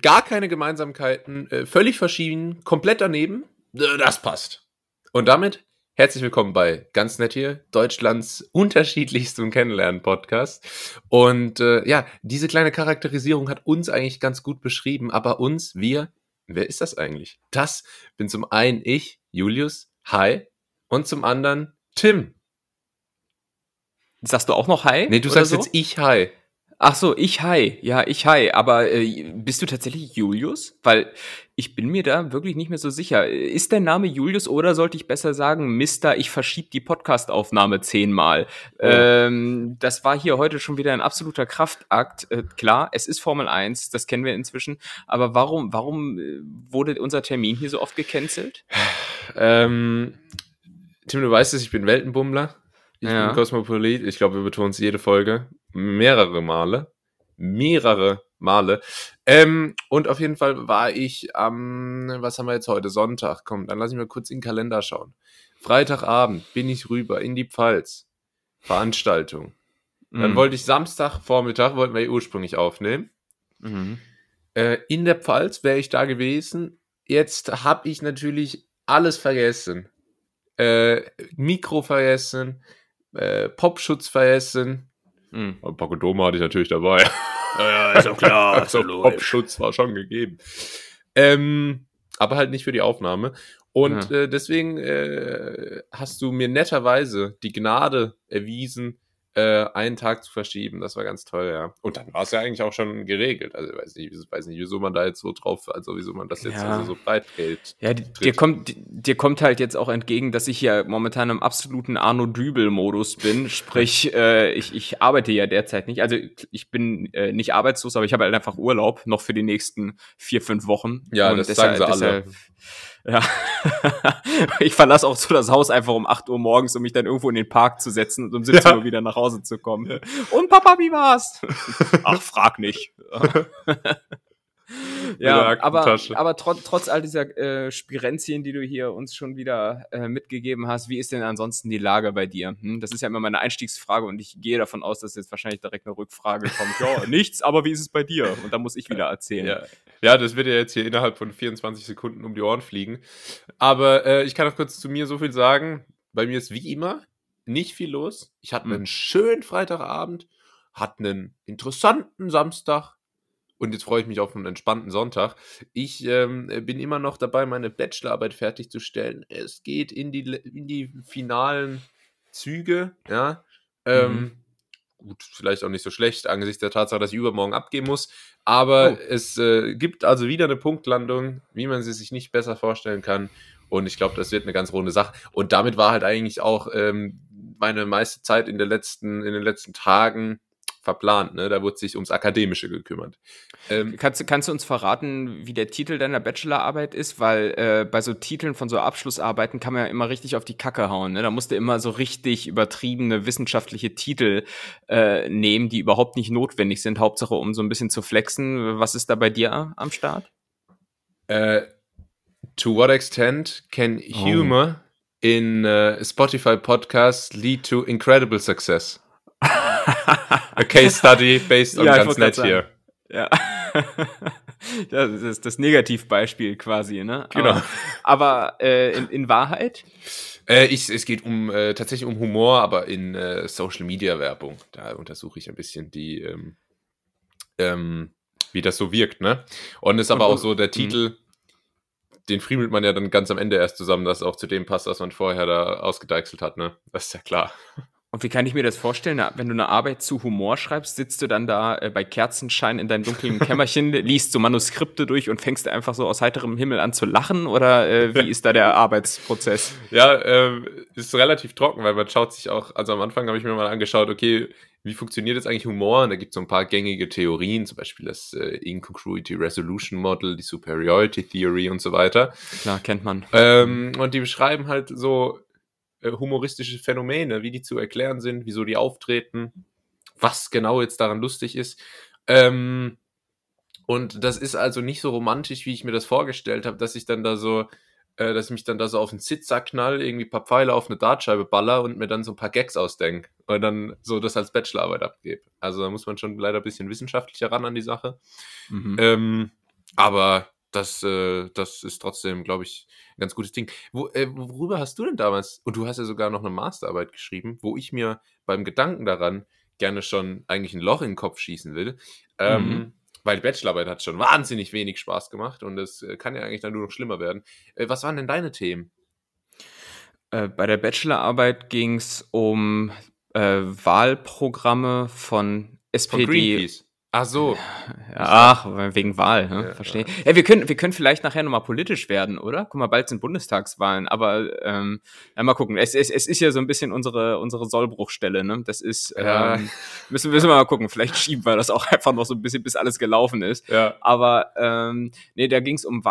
gar keine Gemeinsamkeiten, äh, völlig verschieden, komplett daneben. Äh, Das passt. Und damit herzlich willkommen bei Ganz Nett hier, Deutschlands unterschiedlichstem Kennenlernen-Podcast. Und äh, ja, diese kleine Charakterisierung hat uns eigentlich ganz gut beschrieben, aber uns, wir, wer ist das eigentlich? Das bin zum einen ich, Julius, hi, und zum anderen Tim. Sagst du auch noch Hi? Nee, du sagst so? jetzt ich hi. Ach so, ich Hi. Ja, ich Hi. Aber äh, bist du tatsächlich Julius? Weil ich bin mir da wirklich nicht mehr so sicher. Ist dein Name Julius oder sollte ich besser sagen, Mister, ich verschieb die Podcast-Aufnahme zehnmal? Oh. Ähm, das war hier heute schon wieder ein absoluter Kraftakt. Äh, klar, es ist Formel 1, das kennen wir inzwischen. Aber warum, warum äh, wurde unser Termin hier so oft gecancelt? Ähm, Tim, du weißt es, ich bin Weltenbummler. Ich Ja. bin Kosmopolit. Ich glaube, wir betonen es jede Folge. Mehrere Male. Mehrere Male. Ähm, und auf jeden Fall war ich am, was haben wir jetzt heute? Sonntag. Komm, dann lass ich mal kurz in den Kalender schauen. Freitagabend bin ich rüber in die Pfalz. Veranstaltung. Dann Mhm. wollte ich Samstagvormittag, wollten wir ursprünglich aufnehmen. Mhm. Äh, in der Pfalz wäre ich da gewesen. Jetzt habe ich natürlich alles vergessen. Äh, Mikro vergessen, äh, Popschutz vergessen. Mhm. Und Pakodoma hatte ich natürlich dabei. Ja, ist doch klar. also Popschutz war schon gegeben. Ähm, aber halt nicht für die Aufnahme. Und äh, deswegen äh, hast du mir netterweise die Gnade erwiesen, äh, einen Tag zu verschieben. Das war ganz toll, ja. Und dann war es ja eigentlich auch schon geregelt. Also ich weiß nicht, ich weiß nicht, wieso man da jetzt so drauf, also wieso man das jetzt Ja. also so breit hält. Ja, di- dir kommt, dir kommt halt jetzt auch entgegen, dass ich ja momentan im absoluten Arno Dübel-Modus bin. Sprich, äh, ich, ich arbeite ja derzeit nicht. Also ich bin äh, nicht arbeitslos, aber ich habe halt einfach Urlaub noch für die nächsten vier, fünf Wochen. Ja, das sagen sie alle. Ja. ich verlasse auch so das Haus einfach um 8 Uhr morgens, um mich dann irgendwo in den Park zu setzen und um 17 Ja. Uhr wieder nach Hause zu kommen. Und Papa, wie war's? Ach, frag nicht. Ja, aber, aber trotz, trotz all dieser äh, Spirenzien, die du hier uns schon wieder äh, mitgegeben hast, wie ist denn ansonsten die Lage bei dir? Hm? Das ist ja immer meine Einstiegsfrage und ich gehe davon aus, dass jetzt wahrscheinlich direkt eine Rückfrage kommt. Ja, nichts, aber wie ist es bei dir? Und da muss ich wieder erzählen. Ja. Ja, das wird ja jetzt hier innerhalb von 24 Sekunden um die Ohren fliegen. Aber äh, ich kann auch kurz zu mir so viel sagen. Bei mir ist wie immer nicht viel los. Ich hatte Mhm. einen schönen Freitagabend, hatte einen interessanten Samstag und jetzt freue ich mich auf einen entspannten Sonntag. Ich ähm, bin immer noch dabei, meine Bachelorarbeit fertigzustellen. Es geht in die, in die finalen Züge, ja. Ähm, gut, vielleicht auch nicht so schlecht, angesichts der Tatsache, dass ich übermorgen abgeben muss. Aber Oh. es äh, gibt also wieder eine Punktlandung, wie man sie sich nicht besser vorstellen kann. Und ich glaube, das wird eine ganz runde Sache. Und damit war halt eigentlich auch ähm, meine meiste Zeit in, der letzten, in den letzten Tagen verplant. Ne? Da wurde sich ums Akademische gekümmert. Ähm, Kannst, du- kannst du uns verraten, wie der Titel deiner Bachelorarbeit ist? Weil äh, bei so Titeln von so Abschlussarbeiten kann man ja immer richtig auf die Kacke hauen. Ne? Da musst du immer so richtig übertriebene wissenschaftliche Titel äh, nehmen, die überhaupt nicht notwendig sind. Hauptsache, um so ein bisschen zu flexen. Was ist da bei dir am Start? äh, to what extent can humor in äh, Spotify Podcasts lead to incredible success? A case study based on Ja, ganz nett hier. Ja. ja, das ist das Negativbeispiel quasi, ne? Genau. Aber, aber äh, in, in Wahrheit? Äh, ich, es geht um äh, tatsächlich um Humor, aber in äh, Social Media Werbung. Da untersuche ich ein bisschen die, ähm, ähm, wie das so wirkt, ne? Und ist aber auch so der mhm. Titel, den friemelt man ja dann ganz am Ende erst zusammen, dass auch zu dem passt, was man vorher da ausgedeichselt hat, ne? Das ist ja klar. Und wie kann ich mir das vorstellen? Wenn du eine Arbeit zu Humor schreibst, sitzt du dann da äh, bei Kerzenschein in deinem dunklen Kämmerchen, liest so Manuskripte durch und fängst einfach so aus heiterem Himmel an zu lachen? Oder äh, wie ist da der Arbeitsprozess? Ja, ähm, ist relativ trocken, weil man schaut sich auch, also am Anfang habe ich mir mal angeschaut, okay, wie funktioniert jetzt eigentlich Humor? Und da gibt es so ein paar gängige Theorien, zum Beispiel das äh, Incongruity Resolution Model, die Superiority Theory und so weiter. Klar, kennt man. Ähm, und die beschreiben halt so äh, humoristische Phänomene, wie die zu erklären sind, wieso die auftreten, was genau jetzt daran lustig ist. Ähm, und das ist also nicht so romantisch, wie ich mir das vorgestellt habe, dass ich dann da so, äh, dass ich mich dann da so auf einen Zitzsack knall, irgendwie ein paar Pfeile auf eine Dartscheibe baller und mir dann so ein paar Gags ausdenke und dann so das als Bachelorarbeit abgebe. Also da muss man schon leider ein bisschen wissenschaftlicher ran an die Sache. Mhm. Ähm, Aber das, äh, das ist trotzdem, glaube ich, ein ganz gutes Ding. Wo, äh, worüber hast du denn damals, und du hast ja sogar noch eine Masterarbeit geschrieben, wo ich mir beim Gedanken daran gerne schon eigentlich ein Loch in den Kopf schießen will. Ähm, Mhm. weil die Bachelorarbeit hat schon wahnsinnig wenig Spaß gemacht und es äh, kann ja eigentlich dann nur noch schlimmer werden. Äh, was waren denn deine Themen? Äh, bei der Bachelorarbeit ging es um äh, Wahlprogramme von Von SPD. Greenpeace. Ach so. Ja, ach, wegen Wahl, ne? Ja, verstehe. Ja. wir, können, wir können vielleicht nachher nochmal politisch werden, oder? Guck mal, bald sind Bundestagswahlen, aber ähm, ja, mal gucken. Es, es, es ist ja so ein bisschen unsere, unsere Sollbruchstelle, ne? Das ist, Ja. ähm, müssen, müssen wir mal gucken. Vielleicht schieben wir das auch einfach noch so ein bisschen, bis alles gelaufen ist. Ja. Aber ähm, nee, da ging es um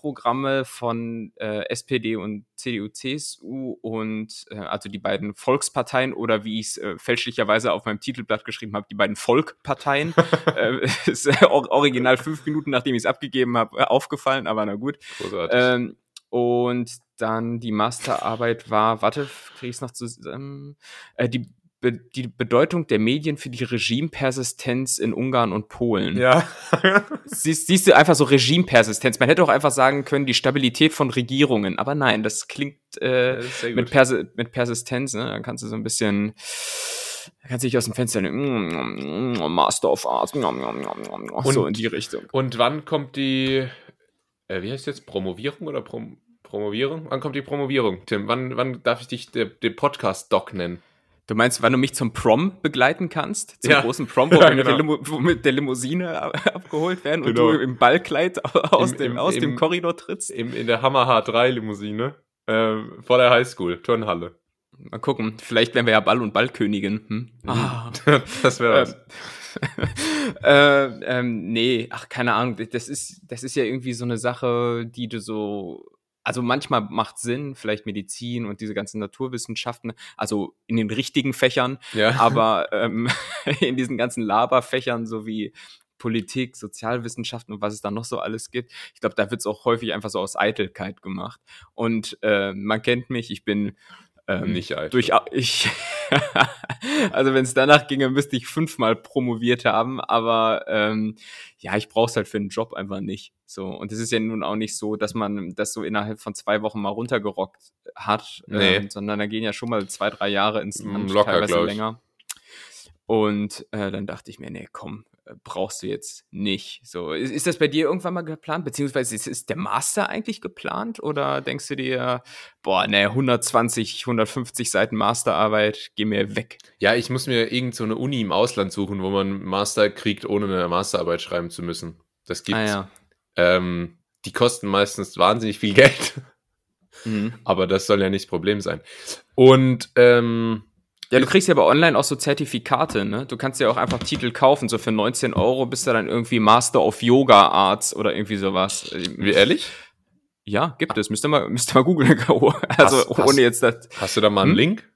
Wahlprogramme von äh, SPD und CDU, CSU und äh, also die beiden Volksparteien oder wie ich es äh, fälschlicherweise auf meinem Titelblatt geschrieben habe, die beiden Volkparteien. äh, ist or- original fünf Minuten, nachdem ich es abgegeben habe, äh, aufgefallen, aber na gut. Großartig. Ähm, und dann die Masterarbeit war, warte, kriege ich es noch zusammen? Äh, die, Be die Bedeutung der Medien für die Regimepersistenz in Ungarn und Polen. ja. Siehst, siehst du einfach so Regimepersistenz. Man hätte auch einfach sagen können, die Stabilität von Regierungen. Aber nein, das klingt äh, Das mit. Persi mit Persistenz. Ne? Dann kannst du so ein bisschen, kannst du dich aus dem Fenster nehmen. Mm, Master of Arts. mm, so in die Richtung. Und wann kommt die, äh, wie heißt jetzt, Promovierung oder Prom Promovierung? Wann kommt die Promovierung, Tim? Wann, wann darf ich dich de- den Podcast-Doc nennen? Du meinst, wann du mich zum Prom begleiten kannst? Zum Ja. großen Prom, wo Ja, wir mit, der genau. Mit der Limousine ab- abgeholt werden Genau. und du im Ballkleid aus, Im- dem, im- aus dem im- Korridor trittst? Im, in der Hammer H3-Limousine äh, vor der Highschool, Turnhalle. Mal gucken. Vielleicht wären wir ja Ball- und Ballkönigin. Hm? Ah. das wäre was. äh, ähm, nee, ach, keine Ahnung. Das ist, das ist ja irgendwie so eine Sache, die du so. Also manchmal macht Sinn, vielleicht Medizin und diese ganzen Naturwissenschaften, also in den richtigen Fächern, Ja. aber ähm, in diesen ganzen Laberfächern, so wie Politik, Sozialwissenschaften und was es da noch so alles gibt, ich glaube, da wird es auch häufig einfach so aus Eitelkeit gemacht. Und äh, man kennt mich, ich bin ähm, Nicht eitel. durch ich also wenn es danach ginge, müsste ich fünfmal promoviert haben, aber ähm, ja, ich brauche es halt für einen Job einfach nicht. So und es ist ja nun auch nicht so, dass man das so innerhalb von zwei Wochen mal runtergerockt hat, Nee. ähm, sondern da gehen ja schon mal zwei, drei Jahre ins Land, locker, teilweise länger. Und äh, dann dachte ich mir, nee, komm, äh, brauchst du jetzt nicht. So, ist, ist das bei dir irgendwann mal geplant? Beziehungsweise ist, ist der Master eigentlich geplant? Oder denkst du dir, boah, nee, 120, 150 Seiten Masterarbeit, geh mir weg. Ja, ich muss mir irgend so eine Uni im Ausland suchen, wo man Master kriegt, ohne eine Masterarbeit schreiben zu müssen. Das gibt's. Ah ja. ähm, die kosten meistens wahnsinnig viel Geld, Mhm. aber das soll ja nicht das Problem sein. Und ähm, Ja, du kriegst ja aber online auch so Zertifikate, ne? Du kannst ja auch einfach Titel kaufen, so für 19 Euro bist du dann irgendwie Master of Yoga Arts oder irgendwie sowas. wie ehrlich? Ja, gibt es. Müsst ihr mal, müsst ihr mal googeln. also Hast- ohne hast- jetzt das. Hast du da mal einen Hm? Link?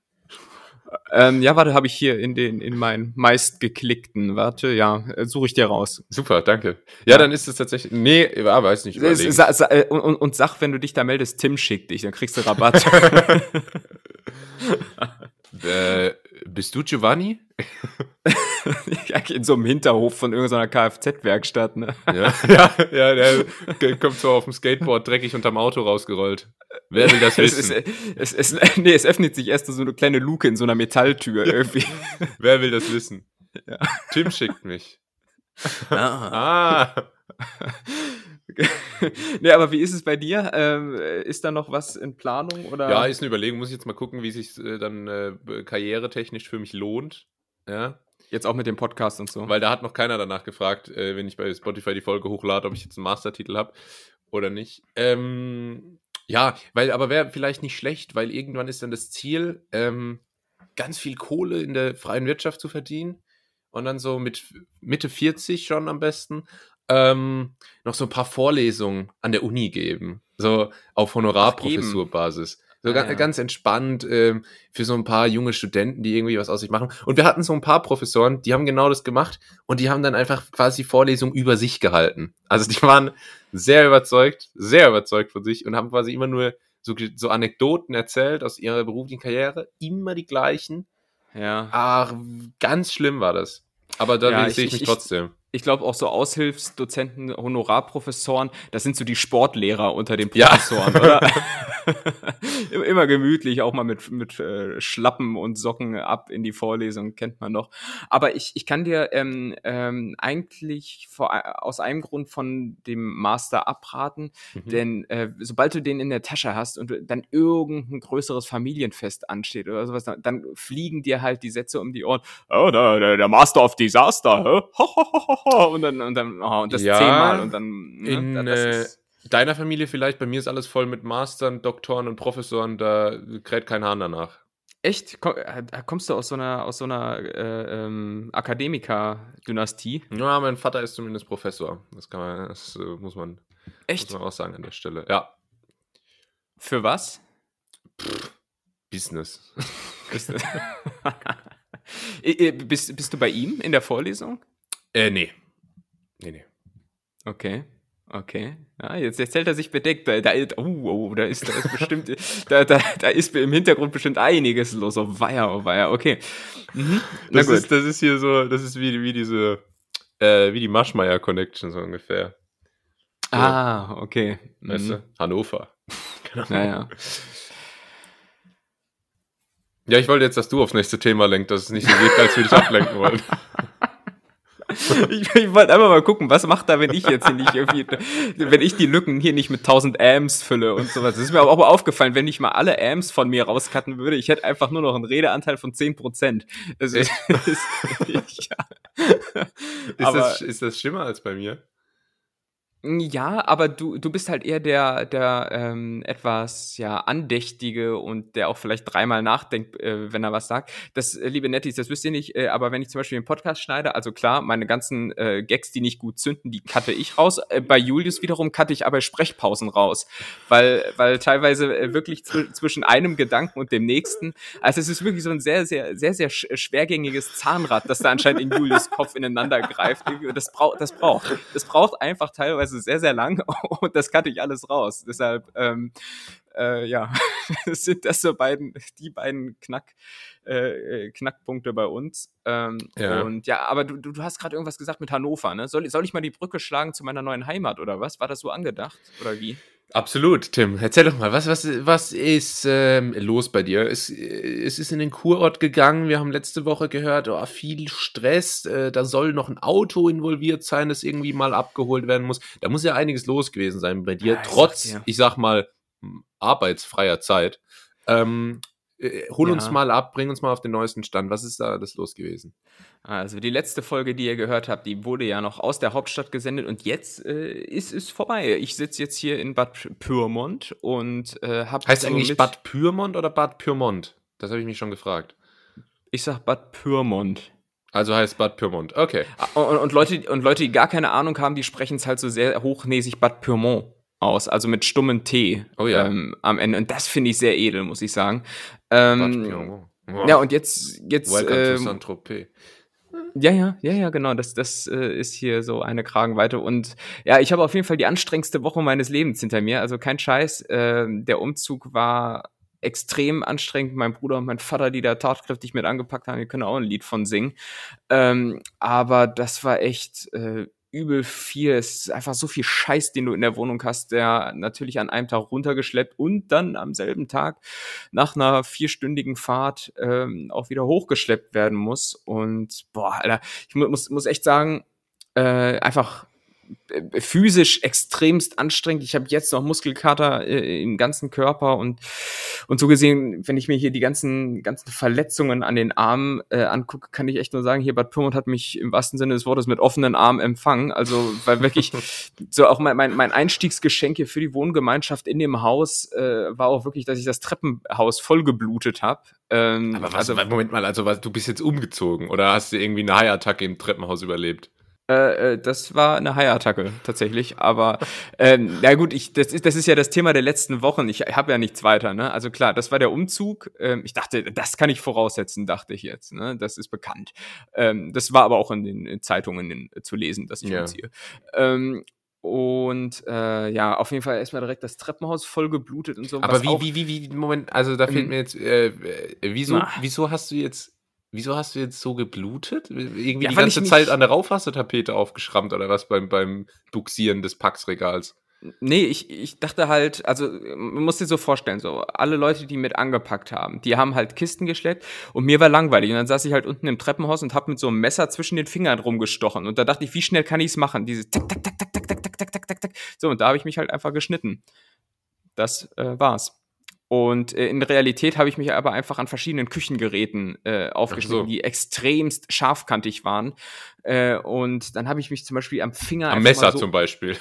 Ähm, ja, warte, habe ich hier in den in meinen meistgeklickten. Warte, ja, äh, suche ich dir raus. Super, danke. Ja, Ja. dann ist es tatsächlich. Nee, ja, weiß nicht. Überlegen. sa, sa, äh, und, und, und sag, wenn du dich da meldest, Tim schickt dich, dann kriegst du Rabatt. Äh, bist du Giovanni? In so einem Hinterhof von irgendeiner Kfz-Werkstatt, ne? Ja, ja, ja der kommt so auf dem Skateboard dreckig unterm Auto rausgerollt. Wer will das Es, wissen? ist, es, es, nee, es öffnet sich erst so eine kleine Luke in so einer Metalltür irgendwie. Wer will das wissen? Ja. Tim schickt mich. Ah. Ah. nee, aber wie ist es bei dir? Ähm, ist da noch was in Planung? Oder? Ja, ist eine Überlegung. Muss ich jetzt mal gucken, wie sich äh, dann äh, karrieretechnisch für mich lohnt. Ja, Jetzt auch mit dem Podcast und so. weil da hat noch keiner danach gefragt, äh, wenn ich bei Spotify die Folge hochlade, ob ich jetzt einen Mastertitel habe oder nicht. Ähm, ja, weil, aber wäre vielleicht nicht schlecht, weil irgendwann ist dann das Ziel, ähm, ganz viel Kohle in der freien Wirtschaft zu verdienen und dann so mit Mitte 40 schon am besten ähm, noch so ein paar Vorlesungen an der Uni geben, so auf Honorarprofessurbasis. So Ah, ga ja. ganz entspannt ähm, für so ein paar junge Studenten, die irgendwie was aus sich machen. Und wir hatten so ein paar Professoren, die haben genau das gemacht und die haben dann einfach quasi Vorlesungen über sich gehalten. Also die waren sehr überzeugt, sehr überzeugt von sich und haben quasi immer nur so, so Anekdoten erzählt aus ihrer beruflichen Karriere, immer die gleichen. ja. Ach, ganz schlimm war das. Aber da Ja, sehe ich- ich mich ich- trotzdem. Ich glaube auch so Aushilfsdozenten, Honorarprofessoren, das sind so die Sportlehrer unter den Professoren, ja. oder? Immer gemütlich, auch mal mit, mit äh, Schlappen und Socken ab in die Vorlesung, kennt man noch. Aber ich, ich kann dir ähm, ähm, eigentlich vor, aus einem Grund von dem Master abraten, mhm. denn äh, sobald du den in der Tasche hast und dann irgendein größeres Familienfest ansteht oder sowas, dann, dann fliegen dir halt die Sätze um die Ohren. Oh, der, der Master of Disaster, hä? und dann, und dann, oh, und das ja, zehnmal und dann, ne, in äh, deiner Familie vielleicht, bei mir ist alles voll mit Mastern, Doktoren und Professoren, da kräht kein Hahn danach. Echt? Äh, kommst du aus so einer, aus so einer äh, ähm, Akademiker-Dynastie? Ja, mein Vater ist zumindest Professor. Das kann man, das äh, muss man, Echt? Muss man auch sagen an der Stelle. Ja. Für was? Pff, Business. bist, bist du bei ihm in der Vorlesung? Äh, nee. Nee, nee. Okay. Okay. Ja, jetzt erzählt er sich bedeckt. Da, da, oh, oh, da ist, da ist bestimmt, da, da, da ist im Hintergrund bestimmt einiges los. Oh weia, oh weia, okay. Mhm. Das, ist, das ist hier so, das ist wie, wie diese, äh, wie die Maschmeyer Connection so ungefähr. So. Ah, okay. Weißt mhm. du? Hannover. genau. Naja. Ja, ich wollte jetzt, dass du aufs nächste Thema lenkst, dass es nicht so geht, als würde ich ablenken wollen. ich, ich wollte einfach mal gucken, was macht er, wenn ich jetzt hier nicht irgendwie, wenn ich die Lücken hier nicht mit 1000 Amps fülle und sowas. Das ist mir aber auch aufgefallen, wenn ich mal alle Amps von mir rauscutten würde, ich hätte einfach nur noch einen Redeanteil von 10%. Das ist, ist, ja. ist, das, ist das schlimmer als bei mir? Ja, aber du, du bist halt eher der, der ähm, etwas ja andächtige und der auch vielleicht dreimal nachdenkt, äh, wenn er was sagt. Das, äh, liebe Nettis, das wisst ihr nicht, äh, aber wenn ich zum Beispiel einen Podcast schneide, also klar, meine ganzen äh, Gags, die nicht gut zünden, die cutte ich raus. Äh, bei Julius wiederum cutte ich aber Sprechpausen raus, weil, weil teilweise äh, wirklich zw zwischen einem Gedanken und dem nächsten, also es ist wirklich so ein sehr, sehr, sehr, sehr schwergängiges Zahnrad, das da anscheinend in Julius Kopf ineinander greift. Das braucht, das braucht, das braucht einfach teilweise teilweise sehr, sehr lang und das kannte ich alles raus. Deshalb, ähm, äh, ja, sind das so beiden, die beiden Knack, äh, äh, Knackpunkte bei uns. Ähm, ja. Und ja, aber du, du hast gerade irgendwas gesagt mit Hannover, ne? Soll, soll ich mal die Brücke schlagen zu meiner neuen Heimat oder was? War das so angedacht oder wie? Absolut, Tim. Erzähl doch mal, was, was, was ist ähm, los bei dir? Es, es ist in den Kurort gegangen. Wir haben letzte Woche gehört, oh, viel Stress. Äh, da soll noch ein Auto involviert sein, das irgendwie mal abgeholt werden muss. Da muss ja einiges los gewesen sein bei dir, ja, trotz, ich, ich sag mal, arbeitsfreier Zeit. Ähm, äh, hol ja. uns mal ab, bring uns mal auf den neuesten Stand. Was ist da das los gewesen? Also die letzte Folge, die ihr gehört habt, die wurde ja noch aus der Hauptstadt gesendet und jetzt äh, ist es vorbei. Ich sitze jetzt hier in Bad Pyrmont und äh, habe Heißt so eigentlich Bad Pyrmont oder Bad Pyrmont? Das habe ich mich schon gefragt. Ich sag Bad Pyrmont. Also heißt Bad Pyrmont. Okay. Und, und, Leute, und Leute, die gar keine Ahnung haben, die sprechen es halt so sehr hochnäsig Bad Pyrmont aus, also mit stummen T oh, ja. ähm, am Ende. Und das finde ich sehr edel, muss ich sagen. Ähm, wow. Ja, und jetzt. jetzt Welcome ähm, to Saint-Tropez. Ja, ja, ja, ja, genau. Das, das äh, ist hier so eine Kragenweite. Und ja, ich habe auf jeden Fall die anstrengendste Woche meines Lebens hinter mir. Also kein Scheiß. Äh, der Umzug war extrem anstrengend. Mein Bruder und mein Vater, die da tatkräftig mit angepackt haben, die können auch ein Lied von singen. Ähm, aber das war echt äh, übel viel. Es ist einfach so viel Scheiß, den du in der Wohnung hast, der natürlich an einem Tag runtergeschleppt und dann am selben Tag nach einer vierstündigen Fahrt ähm, auch wieder hochgeschleppt werden muss. Und boah, Alter, ich muss, muss echt sagen, äh, einfach physisch extremst anstrengend. Ich habe jetzt noch Muskelkater äh, im ganzen Körper und und so gesehen, wenn ich mir hier die ganzen ganzen Verletzungen an den Armen äh, angucke, kann ich echt nur sagen, hier Bad Pyrmont hat mich im wahrsten Sinne des Wortes mit offenen Armen empfangen. Also weil wirklich so auch mein, mein, mein Einstiegsgeschenk hier für die Wohngemeinschaft in dem Haus äh, war auch wirklich, dass ich das Treppenhaus voll geblutet habe. Ähm, Aber was, also, Moment mal, also was, du bist jetzt umgezogen oder hast du irgendwie eine Haiattacke im Treppenhaus überlebt? Äh, äh, das war eine Haiattacke tatsächlich. Aber ähm, na gut, ich, das, ist, das ist ja das Thema der letzten Wochen. Ich habe ja nichts weiter. Ne? Also klar, das war der Umzug. Ähm, ich dachte, das kann ich voraussetzen, dachte ich jetzt. Ne? Das ist bekannt. Ähm, das war aber auch in den in Zeitungen in, zu lesen, dass ich ja. umziehe. Ähm, und äh, ja, auf jeden Fall erstmal direkt das Treppenhaus voll geblutet und so. Aber wie, wie, wie, wie, Moment, also da fehlt mir jetzt, äh, wieso, wieso hast du jetzt Wieso hast du jetzt so geblutet? Irgendwie Ja, die ganze Zeit an der Rauchwassertapete aufgeschrammt oder was beim, beim Buxieren des Packsregals? Nee, ich, ich dachte halt, also man muss dir so vorstellen, so alle Leute, die mit angepackt haben, die haben halt Kisten geschleppt und mir war langweilig und dann saß ich halt unten im Treppenhaus und hab mit so einem Messer zwischen den Fingern rumgestochen und da dachte ich, wie schnell kann ich's machen? Diese tak tak tak tak tak tak tak tak tak tak. So und da habe ich mich halt einfach geschnitten. Das äh, war's. Und äh, in Realität habe ich mich aber einfach an verschiedenen Küchengeräten äh, aufgeschnitten, so. die extremst scharfkantig waren. Äh, und dann habe ich mich zum Beispiel am Finger Am Messer so zum Beispiel.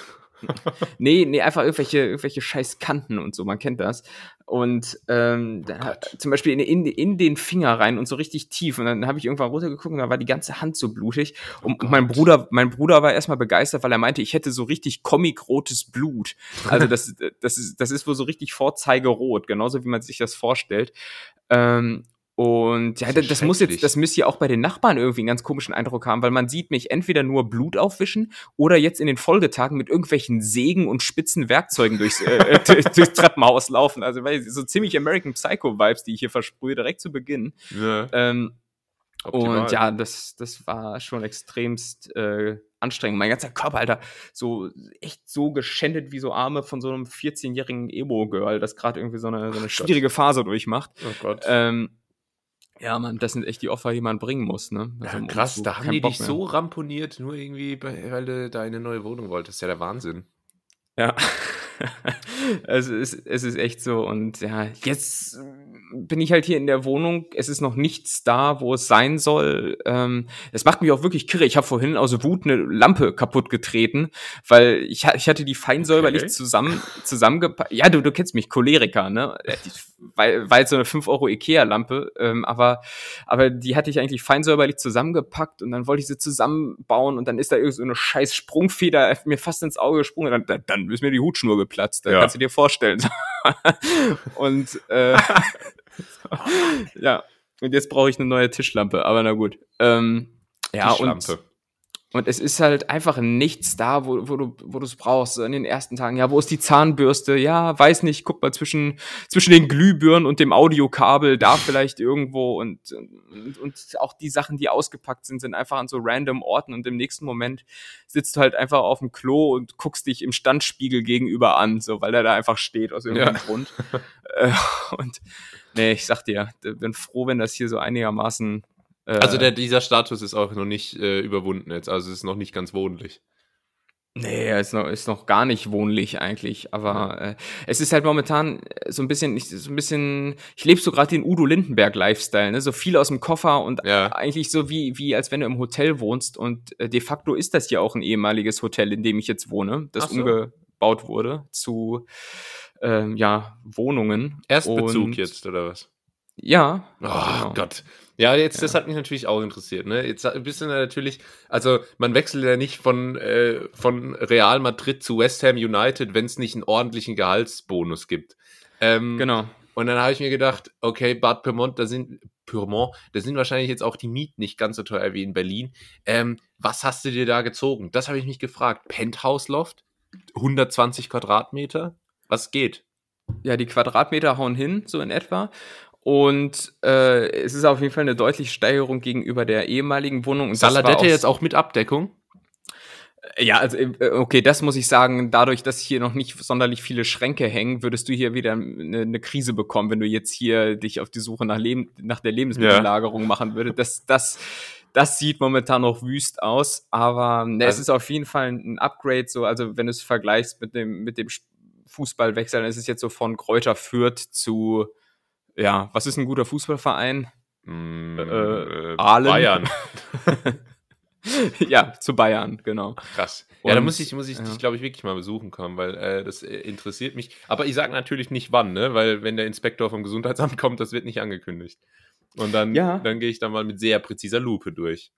Nee, nee, einfach irgendwelche, irgendwelche scheiß Kanten und so, man kennt das. Und ähm, dann hat, zum Beispiel in, in, in den Finger rein und so richtig tief. Und dann habe ich irgendwann runtergeguckt und da war die ganze Hand so blutig. Und, und mein Bruder, mein Bruder war erstmal begeistert, weil er meinte, ich hätte so richtig comic-rotes Blut. Also das, das, ist, das ist wohl so richtig vorzeigerot, genauso wie man sich das vorstellt. Ähm, und ja, Das das, muss jetzt, das müsste ja auch bei den Nachbarn irgendwie einen ganz komischen Eindruck haben, weil man sieht mich entweder nur Blut aufwischen oder jetzt in den Folgetagen mit irgendwelchen Sägen und spitzen Werkzeugen durchs, äh, durch- durchs Treppenhaus laufen. Also weil so ziemlich American Psycho Vibes, die ich hier versprühe, direkt zu Beginn. Ja, Ähm, und ja, das, das war schon extremst äh, anstrengend. Mein ganzer Körper, Alter, so echt so geschändet wie so Arme von so einem 14-jährigen Emo-Girl, das gerade irgendwie so eine, so eine schwierige Phase durchmacht. Oh Gott. Ähm, ja, man, das sind echt die Opfer, die man bringen muss, ne? Also, ja, krass, zu- da haben die Bock dich mehr. so ramponiert, nur irgendwie, weil du da eine neue Wohnung wolltest. Ja, der Wahnsinn. Ja. es, ist, es ist echt so. Und ja, jetzt bin ich halt hier in der Wohnung. Es ist noch nichts da, wo es sein soll. Ähm, es macht mich auch wirklich kirre. Ich habe vorhin aus Wut eine Lampe kaputt getreten, weil ich, ich hatte die fein säuberlich Okay. zusammen, zusammengepackt. Ja, du, du kennst mich, Choleriker, ne? Weil, weil so eine 5 Euro Ikea-Lampe, ähm, aber, aber die hatte ich eigentlich fein säuberlich zusammengepackt und dann wollte ich sie zusammenbauen und dann ist da irgend so eine scheiß Sprungfeder mir fast ins Auge gesprungen. Dann, dann, dann ist mir die Hutschnur geplatzt. Da Ja. kannst du dir vorstellen. und äh, ja, und jetzt brauche ich eine neue Tischlampe, aber na gut. Ähm, ja, und, Tischlampe. Und es ist halt einfach nichts da, wo, wo du wo du es brauchst. In den ersten Tagen, ja, wo ist die Zahnbürste? Ja, weiß nicht, guck mal zwischen, zwischen den Glühbirnen und dem Audiokabel, da vielleicht irgendwo und, und, und auch die Sachen, die ausgepackt sind, sind einfach an so random Orten und im nächsten Moment sitzt du halt einfach auf dem Klo und guckst dich im Standspiegel gegenüber an, so weil er da einfach steht aus irgendeinem Ja. Grund. äh, und nee, ich sag dir, bin froh, wenn das hier so einigermaßen äh, Also der, dieser Status ist auch noch nicht äh, überwunden jetzt. Also es ist noch nicht ganz wohnlich. Nee, er ist noch, ist noch gar nicht wohnlich eigentlich, aber äh, es ist halt momentan so ein bisschen, ich, so ein bisschen, ich lebe so gerade den Udo Lindenberg-Lifestyle, ne? So viel aus dem Koffer und Ja. eigentlich so wie, wie als wenn du im Hotel wohnst und äh, de facto ist das ja auch ein ehemaliges Hotel, in dem ich jetzt wohne, das so. umgebaut wurde zu ähm, ja, Wohnungen. Erstbezug Und- jetzt, oder was? Ja. Oh genau. Gott. Ja, jetzt, das Ja. hat mich natürlich auch interessiert. Ne? Jetzt bist du natürlich, also man wechselt ja nicht von, äh, von Real Madrid zu West Ham United, wenn es nicht einen ordentlichen Gehaltsbonus gibt. Ähm, Genau. Und dann habe ich mir gedacht, okay, Bad Pyrmont, da sind Pyrmont, da sind wahrscheinlich jetzt auch die Mieten nicht ganz so teuer wie in Berlin. Ähm, was hast du dir da gezogen? Das habe ich mich gefragt. Penthouse Loft, 120 Quadratmeter, was geht? Ja, die Quadratmeter hauen hin, so in etwa. Und äh, es ist auf jeden Fall eine deutliche Steigerung gegenüber der ehemaligen Wohnung. Und Saladette jetzt auch mit Abdeckung? Ja, also äh, okay, das muss ich sagen. Dadurch, dass hier noch nicht sonderlich viele Schränke hängen, würdest du hier wieder eine, eine Krise bekommen, wenn du jetzt hier dich auf die Suche nach, Leben, nach der Lebensmittellagerung machen würdest. Das, das, das sieht momentan noch wüst aus, aber ne, es Also- ist auf jeden Fall ein Upgrade. So, also wenn du es vergleichst mit dem mit dem Fußballwechsel, dann ist es jetzt so von Kräuter Fürth zu ja, was ist ein guter Fußballverein? Mm, Äh, Aalen. Bayern. ja, zu Bayern, genau. Krass. Ja, da Und, muss ich, muss ich ja. dich, glaube ich, wirklich mal besuchen kommen, weil äh, das äh, interessiert mich. Aber ich sage natürlich nicht wann, ne? Weil wenn der Inspektor vom Gesundheitsamt kommt, das wird nicht angekündigt. Und dann, Ja. dann gehe ich da mal mit sehr präziser Lupe durch.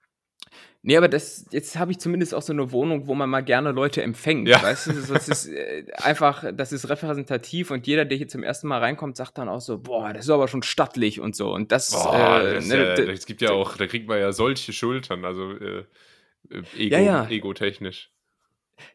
Nee, aber das, jetzt habe ich zumindest auch so eine Wohnung, wo man mal gerne Leute empfängt. Ja. Weißt du, das ist äh, einfach, das ist repräsentativ und jeder, der hier zum ersten Mal reinkommt, sagt dann auch so, boah, das ist aber schon stattlich und so. Und das, Boah, äh, das, ne, ja, d- es gibt ja auch, da kriegt man ja solche Schultern, also äh, äh, Ego, Ja, ja. egotechnisch.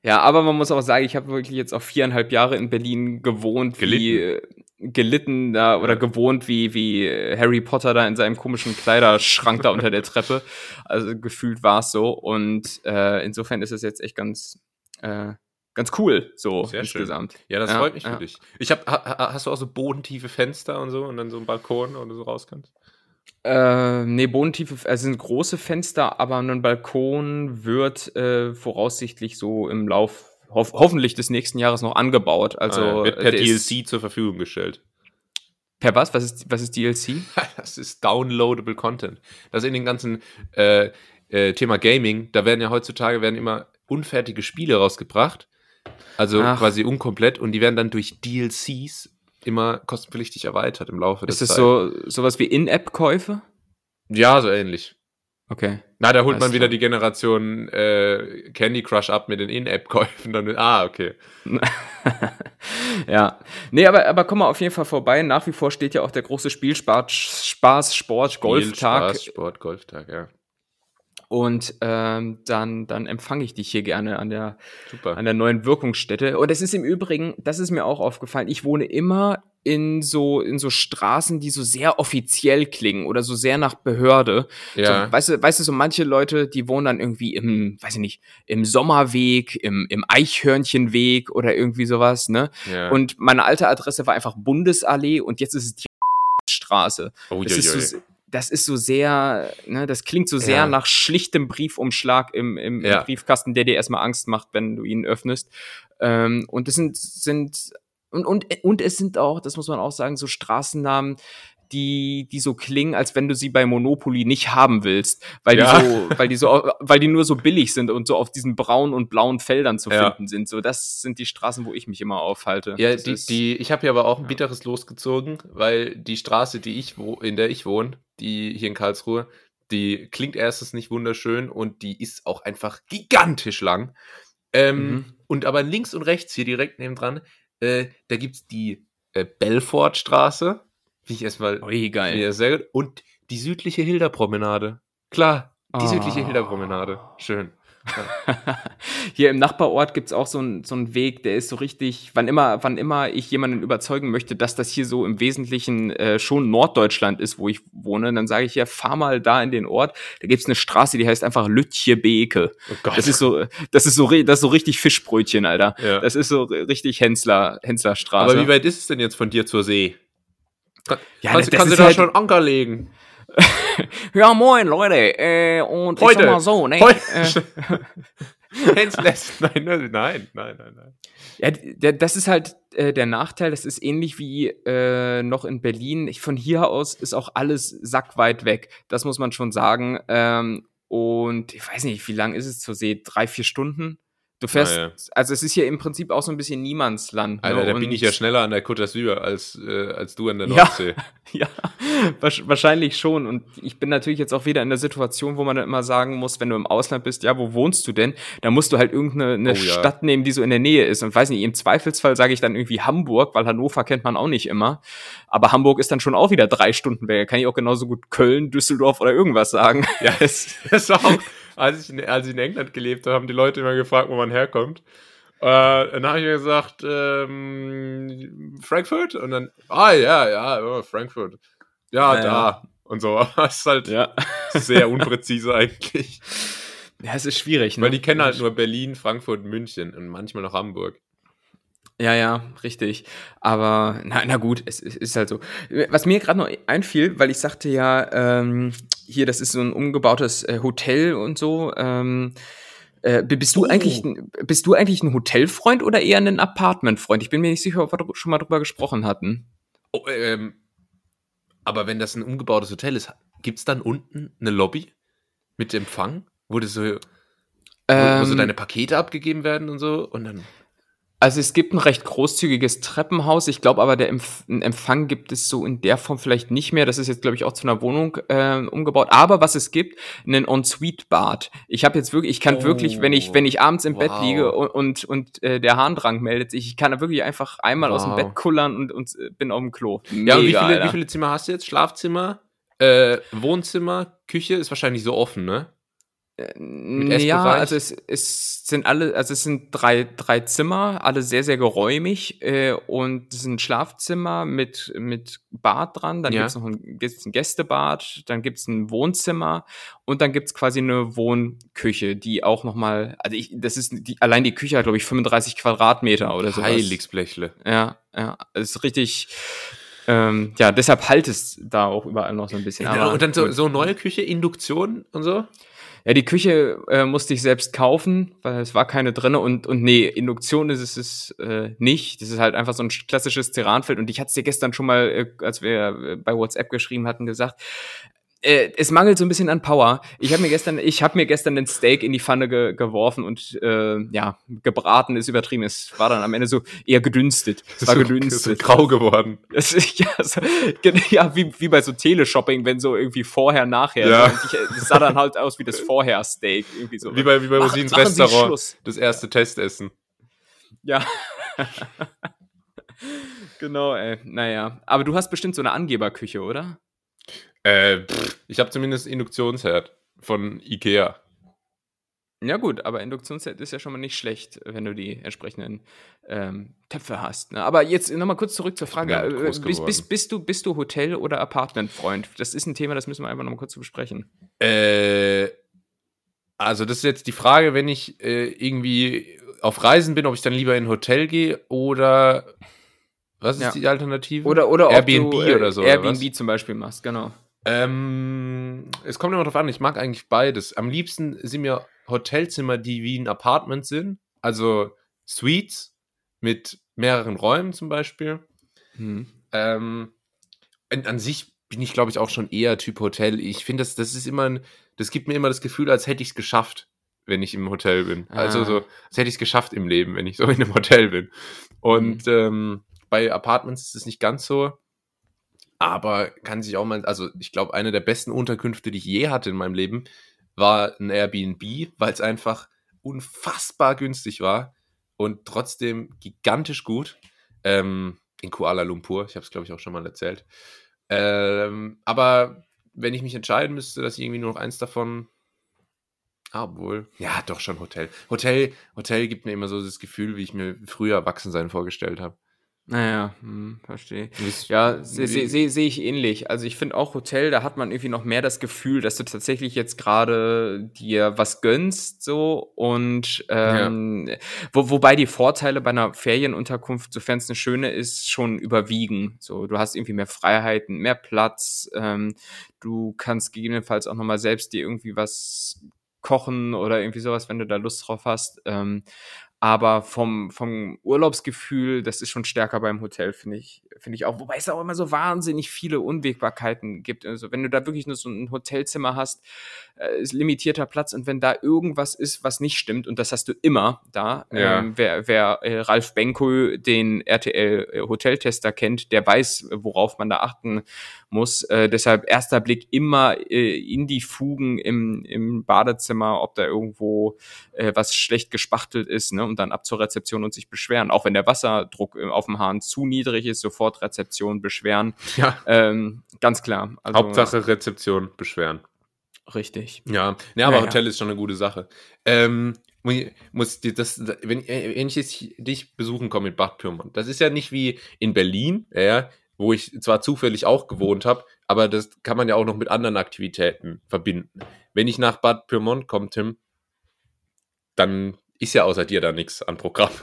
ja, aber man muss auch sagen, ich habe wirklich jetzt auch viereinhalb Jahre in Berlin gewohnt, wie, Gelitten. äh, gelitten da oder gewohnt wie, wie Harry Potter da in seinem komischen Kleiderschrank da unter der Treppe. Also gefühlt war es so. Und äh, insofern ist es jetzt echt ganz, äh, ganz cool, so Sehr insgesamt. Ja, das Ja, freut mich für ja. dich. Ich hab, ha, ha- hast du auch so bodentiefe Fenster und so und dann so einen Balkon, wo du so raus kannst? Äh, nee, Bodentiefe, also sind große Fenster, aber ein Balkon wird äh, voraussichtlich so im Lauf hoff hoffentlich des nächsten Jahres noch angebaut. Also Ah, wird per der ist- DLC zur Verfügung gestellt. per was? Was ist, was ist DLC? Das ist downloadable Content. Das ist in den ganzen äh, äh, Thema Gaming, da werden ja heutzutage werden immer unfertige Spiele rausgebracht. Also Ach. quasi unkomplett und die werden dann durch DLCs immer kostenpflichtig erweitert im Laufe Ist der das Zeit. so sowas wie In-App-Käufe? Ja, so ähnlich. Okay. Na, da holt Alles man wieder klar. die Generation äh, Candy Crush ab mit den In-App-Käufen. Dann, ah, okay. ja. Nee, aber, aber komm mal auf jeden Fall vorbei. Nach wie vor steht ja auch der große Spielspaß, Spaß, Sport, Golftag. Spaß, Sport, Golftag, ja. Und ähm, dann, dann empfange ich dich hier gerne an der, Super. an der neuen Wirkungsstätte. Und es ist im Übrigen, das ist mir auch aufgefallen, ich wohne immer in so, in so Straßen, die so sehr offiziell klingen oder so sehr nach Behörde. ja. So, weißt du, weißt du, so manche Leute, die wohnen dann irgendwie im, weiß ich nicht, im Sommerweg, im, im Eichhörnchenweg oder irgendwie sowas, ne? ja. Und meine alte Adresse war einfach Bundesallee und jetzt ist es die Straße. oh, Das ist, so, das ist so sehr, ne, das klingt so sehr Ja. nach schlichtem Briefumschlag im, im, Ja. im Briefkasten, der dir erstmal Angst macht, wenn du ihn öffnest. Ähm, und das sind, sind und, und, und es sind auch, das muss man auch sagen, so Straßennamen, die, die so klingen, als wenn du sie bei Monopoly nicht haben willst, weil Ja. die so, weil die so, weil die nur so billig sind und so auf diesen braunen und blauen Feldern zu Ja. finden sind. So, das sind die Straßen, wo ich mich immer aufhalte. Ja, Das die, ist- die, ich habe hier aber auch ein bitteres Los gezogen, weil die Straße, die ich wo, in der ich wohne, die hier in Karlsruhe, die klingt erstens nicht wunderschön und die ist auch einfach gigantisch lang. Ähm, Mhm. Und aber links und rechts hier direkt nebendran, äh, da gibt's die äh, Belfortstraße. Finde ich erstmal Ui, geil. ja, sehr gut. Und die südliche Hilderpromenade. Klar, die Ah. südliche Hilderpromenade. Schön. Hier im Nachbarort gibt's auch so einen so einen Weg, der ist so richtig, wann immer, wann immer ich jemanden überzeugen möchte, dass das hier so im Wesentlichen äh, schon Norddeutschland ist, wo ich wohne, dann sage ich ja, fahr mal da in den Ort. Da gibt's eine Straße, die heißt einfach Lütje-Beke. Oh Gott. Das ist so, das ist so, das ist so richtig Fischbrötchen, Alter. ja. Das ist so ri- richtig Hensler, Henslerstraße. aber wie weit ist es denn jetzt von dir zur See? Kann, Ja, kannst das kannst du ist da halt- schon Anker legen? ja, moin, Leute. Äh, und Heute. ich sag mal so, ne? Heute. Äh. Nein, nein, nein, nein. Ja, das ist halt äh, der Nachteil. Das ist ähnlich wie äh, noch in Berlin. Ich, von hier aus ist auch alles sackweit weg. Das muss man schon sagen. Ähm, und ich weiß nicht, wie lang ist es zur See? Drei, vier Stunden? Du fährst, Ah, ja. also es ist hier im Prinzip auch so ein bisschen Niemandsland. Alter, ne? da bin ich ja schneller an der Côte d'Azur als, äh, als du an der Ja. Nordsee. Ja, wahrsch- wahrscheinlich schon. Und ich bin natürlich jetzt auch wieder in der Situation, wo man dann immer sagen muss, wenn du im Ausland bist, ja, wo wohnst du denn? Da musst du halt irgendeine eine Oh ja. Stadt nehmen, die so in der Nähe ist. Und weiß nicht, im Zweifelsfall sage ich dann irgendwie Hamburg, weil Hannover kennt man auch nicht immer. Aber Hamburg ist dann schon auch wieder drei Stunden weg. Da kann ich auch genauso gut Köln, Düsseldorf oder irgendwas sagen. Ja, das, war auch, als ich, in, als ich in England gelebt habe, haben die Leute immer gefragt, wo man herkommt. Äh, dann habe ich mir gesagt, ähm, Frankfurt? Und dann, ah ja, ja, oh, Frankfurt. Ja, Ja, da. ja. Und so. Das ist halt Ja. sehr unpräzise eigentlich. Ja, es ist schwierig, ne? Weil die kennen halt nur Berlin, Frankfurt, München und manchmal noch Hamburg. Ja, ja, richtig. Aber na, na gut, es, es ist halt so. Was mir gerade noch einfiel, weil ich sagte ja, ähm, hier, das ist so ein umgebautes äh, Hotel und so. Ähm, äh, bist du Oh. eigentlich ein, bist du eigentlich ein Hotelfreund oder eher ein Apartmentfreund? Ich bin mir nicht sicher, ob wir schon mal drüber gesprochen hatten. Oh, ähm, aber wenn das ein umgebautes Hotel ist, gibt es dann unten eine Lobby mit Empfang, wo, du so, wo, wo so Ähm, deine Pakete abgegeben werden und so? Und dann. Also es gibt ein recht großzügiges Treppenhaus. Ich glaube aber, der Empf Empfang gibt es so in der Form vielleicht nicht mehr. Das ist jetzt, glaube ich, auch zu einer Wohnung äh, umgebaut. Aber was es gibt, einen Ensuite-Bad. Ich habe jetzt wirklich, ich kann Oh, wirklich, wenn ich, wenn ich abends im Bett wow. liege und, und, und äh, der Harndrang meldet sich, ich kann da wirklich einfach einmal aus dem Wow. Bett kullern und, und äh, bin auf dem Klo. Ja, und wie Mega, viele, Alter. wie viele Zimmer hast du jetzt? Schlafzimmer, äh, Wohnzimmer, Küche ist wahrscheinlich so offen, ne? Mit ja, also es, es sind alle, also es sind drei, drei Zimmer, alle sehr, sehr geräumig äh, und es ist ein Schlafzimmer mit, mit Bad dran, dann ja. gibt es noch ein, gibt's ein Gästebad, dann gibt es ein Wohnzimmer und dann gibt es quasi eine Wohnküche, die auch nochmal, also ich, das ist, die, allein die Küche hat, glaube ich, 35 Quadratmeter oder so. Heiligsblechle. Ja, ja, es ist richtig, ähm, ja, deshalb halt es da auch überall noch so ein bisschen. Genau, und dann so, so neue Küche, Induktion und so? Ja, die Küche äh, musste ich selbst kaufen, weil es war keine drinne und und nee, Induktion ist es äh, nicht. Das ist halt einfach so ein klassisches Ceranfeld und ich hatte es dir gestern schon mal, äh, als wir äh, bei WhatsApp geschrieben hatten, gesagt äh, es mangelt so ein bisschen an Power. Ich habe mir gestern, ich habe mir gestern den Steak in die Pfanne ge geworfen und äh, ja, gebraten ist übertrieben. Es war dann am Ende so eher gedünstet. Es war so, gedünstet. So grau geworden. Das, ja, so, ja wie, wie bei so Teleshopping, wenn so irgendwie vorher, nachher. Ja. Ich, das sah dann halt aus wie das Vorher-Steak. Irgendwie so. Wie bei, wie bei Rosins Restaurant. Das erste Testessen. Ja. genau, ey. Naja. Aber du hast bestimmt so eine Angeberküche, oder? Äh, ich habe zumindest Induktionsherd von Ikea. Ja gut, aber Induktionsherd ist ja schon mal nicht schlecht, wenn du die entsprechenden ähm, Töpfe hast. Ne? Aber jetzt nochmal kurz zurück zur Frage. Ja, äh, bist, bist, bist, du, bist du Hotel- oder Apartmentfreund? Das ist ein Thema, das müssen wir einfach nochmal kurz besprechen. Äh, also das ist jetzt die Frage, wenn ich äh, irgendwie auf Reisen bin, ob ich dann lieber in ein Hotel gehe oder was ist ja. die Alternative? Oder, oder Airbnb du, äh, oder so. Airbnb oder zum Beispiel machst, genau. Ähm, es kommt immer darauf an, ich mag eigentlich beides. Am liebsten sind mir Hotelzimmer, die wie ein Apartment sind. Also Suites mit mehreren Räumen zum Beispiel. Hm. Ähm, an sich bin ich, glaube ich, auch schon eher Typ Hotel. Ich finde, das, das ist immer ein, das gibt mir immer das Gefühl, als hätte ich es geschafft, wenn ich im Hotel bin. Ah. Also so, als hätte ich es geschafft im Leben, wenn ich so in einem Hotel bin. Und mhm. ähm, bei Apartments ist es nicht ganz so aber kann sich auch mal, also ich glaube, eine der besten Unterkünfte, die ich je hatte in meinem Leben, war ein Airbnb, weil es einfach unfassbar günstig war und trotzdem gigantisch gut. Ähm, in Kuala Lumpur, ich habe es glaube ich auch schon mal erzählt. Ähm, aber wenn ich mich entscheiden müsste, dass ich irgendwie nur noch eins davon Ah, obwohl. Ja, doch schon Hotel. Hotel, Hotel gibt mir immer so das Gefühl, wie ich mir früher Erwachsensein vorgestellt habe. Naja, hm, verstehe. Ja, sehe seh, seh, seh ich ähnlich. Also ich finde auch Hotel, da hat man irgendwie noch mehr das Gefühl, dass du tatsächlich jetzt gerade dir was gönnst, so und ähm, ja. wo, wobei die Vorteile bei einer Ferienunterkunft, sofern es eine schöne ist, schon überwiegen. So, du hast irgendwie mehr Freiheiten, mehr Platz, ähm, du kannst gegebenenfalls auch nochmal selbst dir irgendwie was kochen oder irgendwie sowas, wenn du da Lust drauf hast. Ähm, aber vom, vom Urlaubsgefühl, das ist schon stärker beim Hotel, finde ich, finde ich auch. Wobei es auch immer so wahnsinnig viele Unwägbarkeiten gibt. Also wenn du da wirklich nur so ein Hotelzimmer hast, äh, ist limitierter Platz und wenn da irgendwas ist, was nicht stimmt, und das hast du immer da, ja. ähm, wer, wer äh, Ralf Benko, den RTL äh, Hoteltester kennt, der weiß, worauf man da achten muss. Äh, deshalb erster Blick immer äh, in die Fugen im, im Badezimmer, ob da irgendwo äh, was schlecht gespachtelt ist, ne? Und dann ab zur Rezeption und sich beschweren. Auch wenn der Wasserdruck äh, auf dem Hahn zu niedrig ist, sofort Rezeption beschweren. Ja. Ähm, ganz klar. Also, Hauptsache Rezeption beschweren. Richtig. Ja, ja aber ja, Hotel ja. ist schon eine gute Sache. Ähm, muss das, wenn, wenn ich jetzt dich besuchen komme mit Bad Pyrmont, das ist ja nicht wie in Berlin, ja, wo ich zwar zufällig auch gewohnt habe, aber das kann man ja auch noch mit anderen Aktivitäten verbinden. Wenn ich nach Bad Pyrmont komme, Tim, dann ist ja außer dir da nichts an Programm.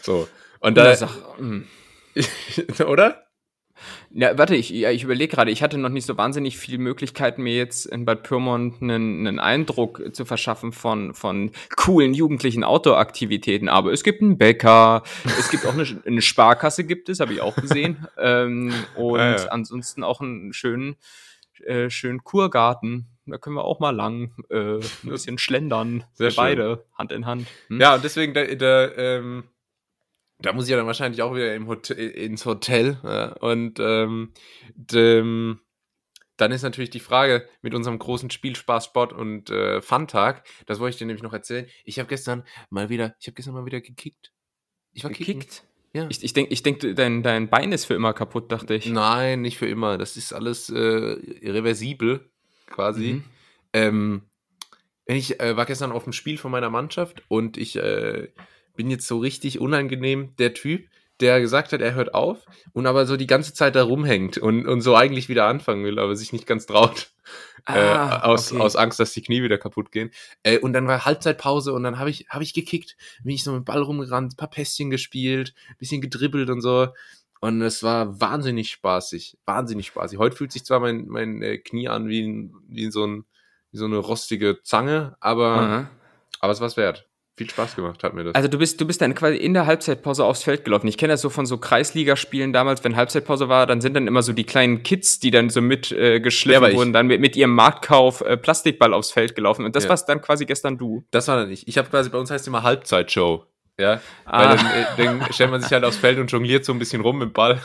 So. Und da. Hm. oder? Ja, warte, ich, ja, ich überlege gerade, ich hatte noch nicht so wahnsinnig viele Möglichkeiten, mir jetzt in Bad Pyrmont einen, einen Eindruck zu verschaffen von, von coolen jugendlichen Outdoor-Aktivitäten. Aber es gibt einen Bäcker, es gibt auch eine, eine Sparkasse, gibt es, habe ich auch gesehen. ähm, und ja, ja. ansonsten auch einen schönen, äh, schönen Kurgarten. Da können wir auch mal lang äh, ein bisschen schlendern. Sehr beide, Hand in Hand. Hm? Ja, und deswegen, da, da ähm da muss ich ja dann wahrscheinlich auch wieder Hotel, ins Hotel. Ja, und ähm, dem, dann ist natürlich die Frage mit unserem großen Spielspaß, Sport und äh, Fun-Tag, das wollte ich dir nämlich noch erzählen. Ich habe gestern mal wieder, ich habe gestern mal wieder gekickt. Ich war gekickt? Ja. Ich, ich denke, ich denk, dein, dein Bein ist für immer kaputt, dachte ich. Nein, nicht für immer. Das ist alles äh, reversibel, quasi. Mhm. Ähm, Ich äh, war gestern auf dem Spiel von meiner Mannschaft und ich äh, bin jetzt so richtig unangenehm der Typ, der gesagt hat, er hört auf und aber so die ganze Zeit da rumhängt und, und so eigentlich wieder anfangen will, aber sich nicht ganz traut. Äh, Ah, aus, okay. aus Angst, dass die Knie wieder kaputt gehen. Äh, und dann war Halbzeitpause und dann habe ich, hab ich gekickt, bin ich so mit dem Ball rumgerannt, paar Pässchen gespielt, bisschen gedribbelt und so. Und es war wahnsinnig spaßig. Wahnsinnig spaßig. Heute fühlt sich zwar mein, mein äh, Knie an wie, ein, wie, so ein, wie so eine rostige Zange, aber, Aha. aber es war wert. Viel Spaß gemacht hat mir das. Also du bist, du bist dann quasi in der Halbzeitpause aufs Feld gelaufen. Ich kenne das so von so Kreisligaspielen damals, wenn Halbzeitpause war, dann sind dann immer so die kleinen Kids, die dann so mit äh, ich- wurden, dann mit, mit ihrem Marktkauf äh, Plastikball aufs Feld gelaufen. Und das Ja. warst dann quasi gestern du. Das war dann nicht. Ich habe quasi, bei uns heißt es immer Halbzeitshow. Ja, Ah. weil dann, äh, dann stellt man sich halt aufs Feld und jongliert so ein bisschen rum mit dem Ball.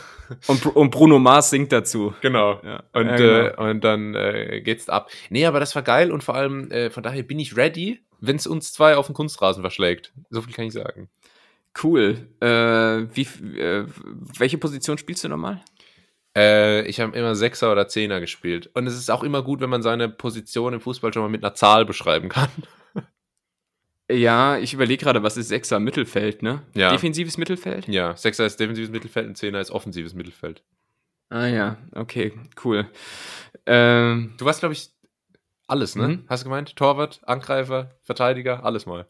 Und, und Bruno Mars singt dazu. Genau. Ja. Und, Ja, genau. äh, und dann äh, geht's ab. Nee, aber das war geil und vor allem, äh, von daher bin ich ready, wenn es uns zwei auf den Kunstrasen verschlägt. So viel kann ich sagen. Cool. Äh, wie, äh, welche Position spielst du nochmal? Äh, ich habe immer Sechser oder Zehner gespielt. Und es ist auch immer gut, wenn man seine Position im Fußball schon mal mit einer Zahl beschreiben kann. Ja, ich überlege gerade, was ist Sechser Mittelfeld, ne? Ja. Defensives Mittelfeld? Ja, Sechser ist defensives Mittelfeld und Zehner ist offensives Mittelfeld. Ah ja, okay, cool. Ähm, Du warst, glaube ich, alles, ne? Mhm. Hast du gemeint? Torwart, Angreifer, Verteidiger, alles mal.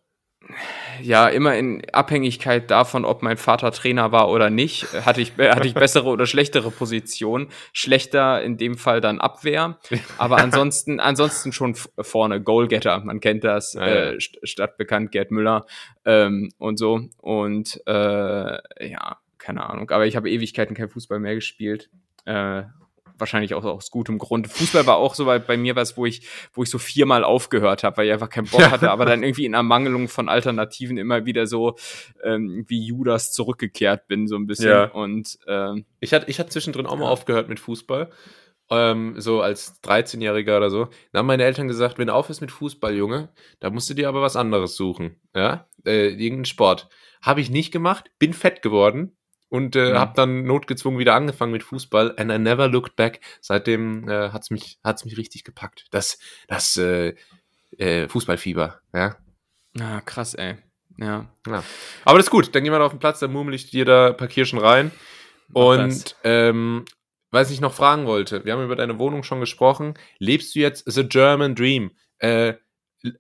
Ja, immer in Abhängigkeit davon, ob mein Vater Trainer war oder nicht, hatte ich, hatte ich bessere oder schlechtere Positionen. Schlechter in dem Fall dann Abwehr, aber ansonsten, ansonsten schon vorne, Goalgetter, man kennt das, ja. äh, st- stadtbekannt Gerd Müller ähm, und so. Und äh, ja, keine Ahnung, aber ich habe Ewigkeiten kein Fußball mehr gespielt. Äh, wahrscheinlich auch aus gutem Grund. Fußball war auch so bei, bei mir was, wo ich, wo ich so viermal aufgehört habe, weil ich einfach keinen Bock Ja. hatte, aber dann irgendwie in Ermangelung von Alternativen immer wieder so ähm, wie Judas zurückgekehrt bin, so ein bisschen. Ja. Und ähm, Ich hatte, ich hatte zwischendrin auch mal aufgehört mit Fußball. Ähm, so als 13-Jähriger oder so. Dann haben meine Eltern gesagt, wenn du aufhörst mit Fußball, Junge, da musst du dir aber was anderes suchen. Ja, äh, irgendeinen Sport. Habe ich nicht gemacht, bin fett geworden und äh, Mhm. habe dann notgezwungen wieder angefangen mit Fußball. And I never looked back. Seitdem äh, hat's mich, hat's mich richtig gepackt. Das, das äh, äh, Fußballfieber. Ja. ah, krass, ey. Ja. Ja. Aber das ist gut, dann gehen wir da auf den Platz, dann murmel ich dir da Parkierschen rein. Mach Und das. ähm, was ich noch fragen wollte, wir haben über deine Wohnung schon gesprochen. Lebst du jetzt The German Dream? Äh, äh,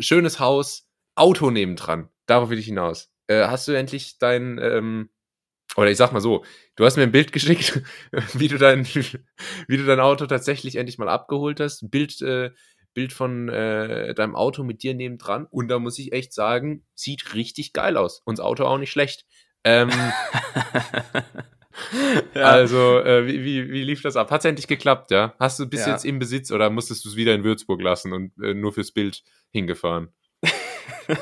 schönes Haus, Auto nebendran. Darauf will ich hinaus. Äh, hast du endlich dein, ähm, oder ich sag mal so, du hast mir ein Bild geschickt, wie du dein, wie du dein Auto tatsächlich endlich mal abgeholt hast. Ein Bild, äh, Bild von äh, deinem Auto mit dir nebendran. Und da muss ich echt sagen, sieht richtig geil aus. Und das Auto auch nicht schlecht. Ähm, ja. also, äh, wie, wie, wie lief das ab? Hat es endlich geklappt, ja? Hast du bis Ja. jetzt im Besitz oder musstest du es wieder in Würzburg lassen und äh, nur fürs Bild hingefahren?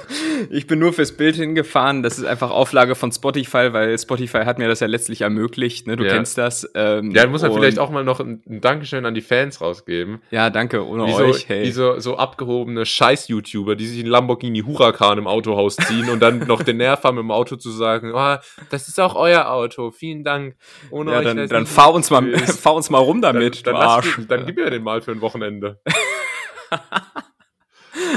Ich bin nur fürs Bild hingefahren. Das ist einfach Auflage von Spotify, weil Spotify hat mir das ja letztlich ermöglicht. Ne? Du Ja. kennst das. Ähm, Ja, dann muss man und- vielleicht auch mal noch ein, Dankeschön an die Fans rausgeben. Ja, danke. Ohne Wie so, euch. Hey. wie so, so abgehobene Scheiß-YouTuber, die sich einen Lamborghini Huracan im Autohaus ziehen und dann noch den Nerv haben, im Auto zu sagen, oh, das ist auch euer Auto, vielen Dank. Ohne ja, euch dann, dann fahr uns mal, fahr uns mal rum dann, damit, dann, du lass Arsch. mir- dann gib mir den mal für ein Wochenende.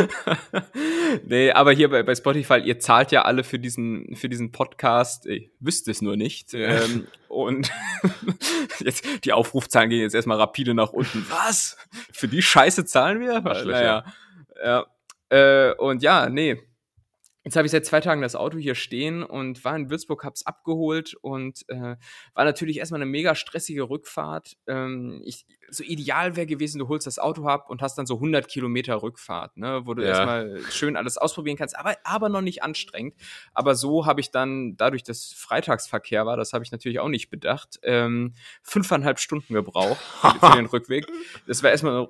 nee, aber hier bei, bei Spotify, ihr zahlt ja alle für diesen, für diesen Podcast. Ich wüsste es nur nicht. Ja. Ähm, und jetzt, die Aufrufzahlen gehen jetzt erstmal rapide nach unten. Was? Für die Scheiße zahlen wir? Naja. Ja. Äh, und ja, nee. Jetzt habe ich seit zwei Tagen das Auto hier stehen und war in Würzburg, hab's abgeholt und äh, war natürlich erstmal eine mega stressige Rückfahrt. Ähm, ich, so ideal wäre gewesen, du holst das Auto ab und hast dann so 100 Kilometer Rückfahrt, ne, wo du Ja. erstmal schön alles ausprobieren kannst, aber, aber noch nicht anstrengend. Aber so habe ich dann, dadurch, dass Freitagsverkehr war, das habe ich natürlich auch nicht bedacht, ähm, fünfeinhalb Stunden gebraucht für, für den Rückweg. Das war erstmal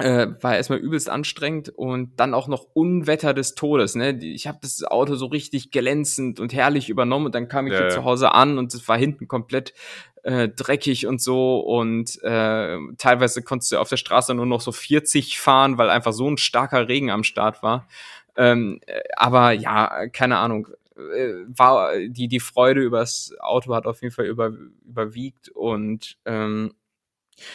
äh, war erstmal übelst anstrengend und dann auch noch Unwetter des Todes. Ne? Ich habe das Auto so richtig glänzend und herrlich übernommen und dann kam ich Ja, hier ja. zu Hause an und es war hinten komplett äh, dreckig und so und äh, teilweise konntest du auf der Straße nur noch so 40 fahren, weil einfach so ein starker Regen am Start war. Ähm, äh, aber ja, keine Ahnung. Äh, War die, die Freude übers Auto hat auf jeden Fall über, überwiegt und ähm,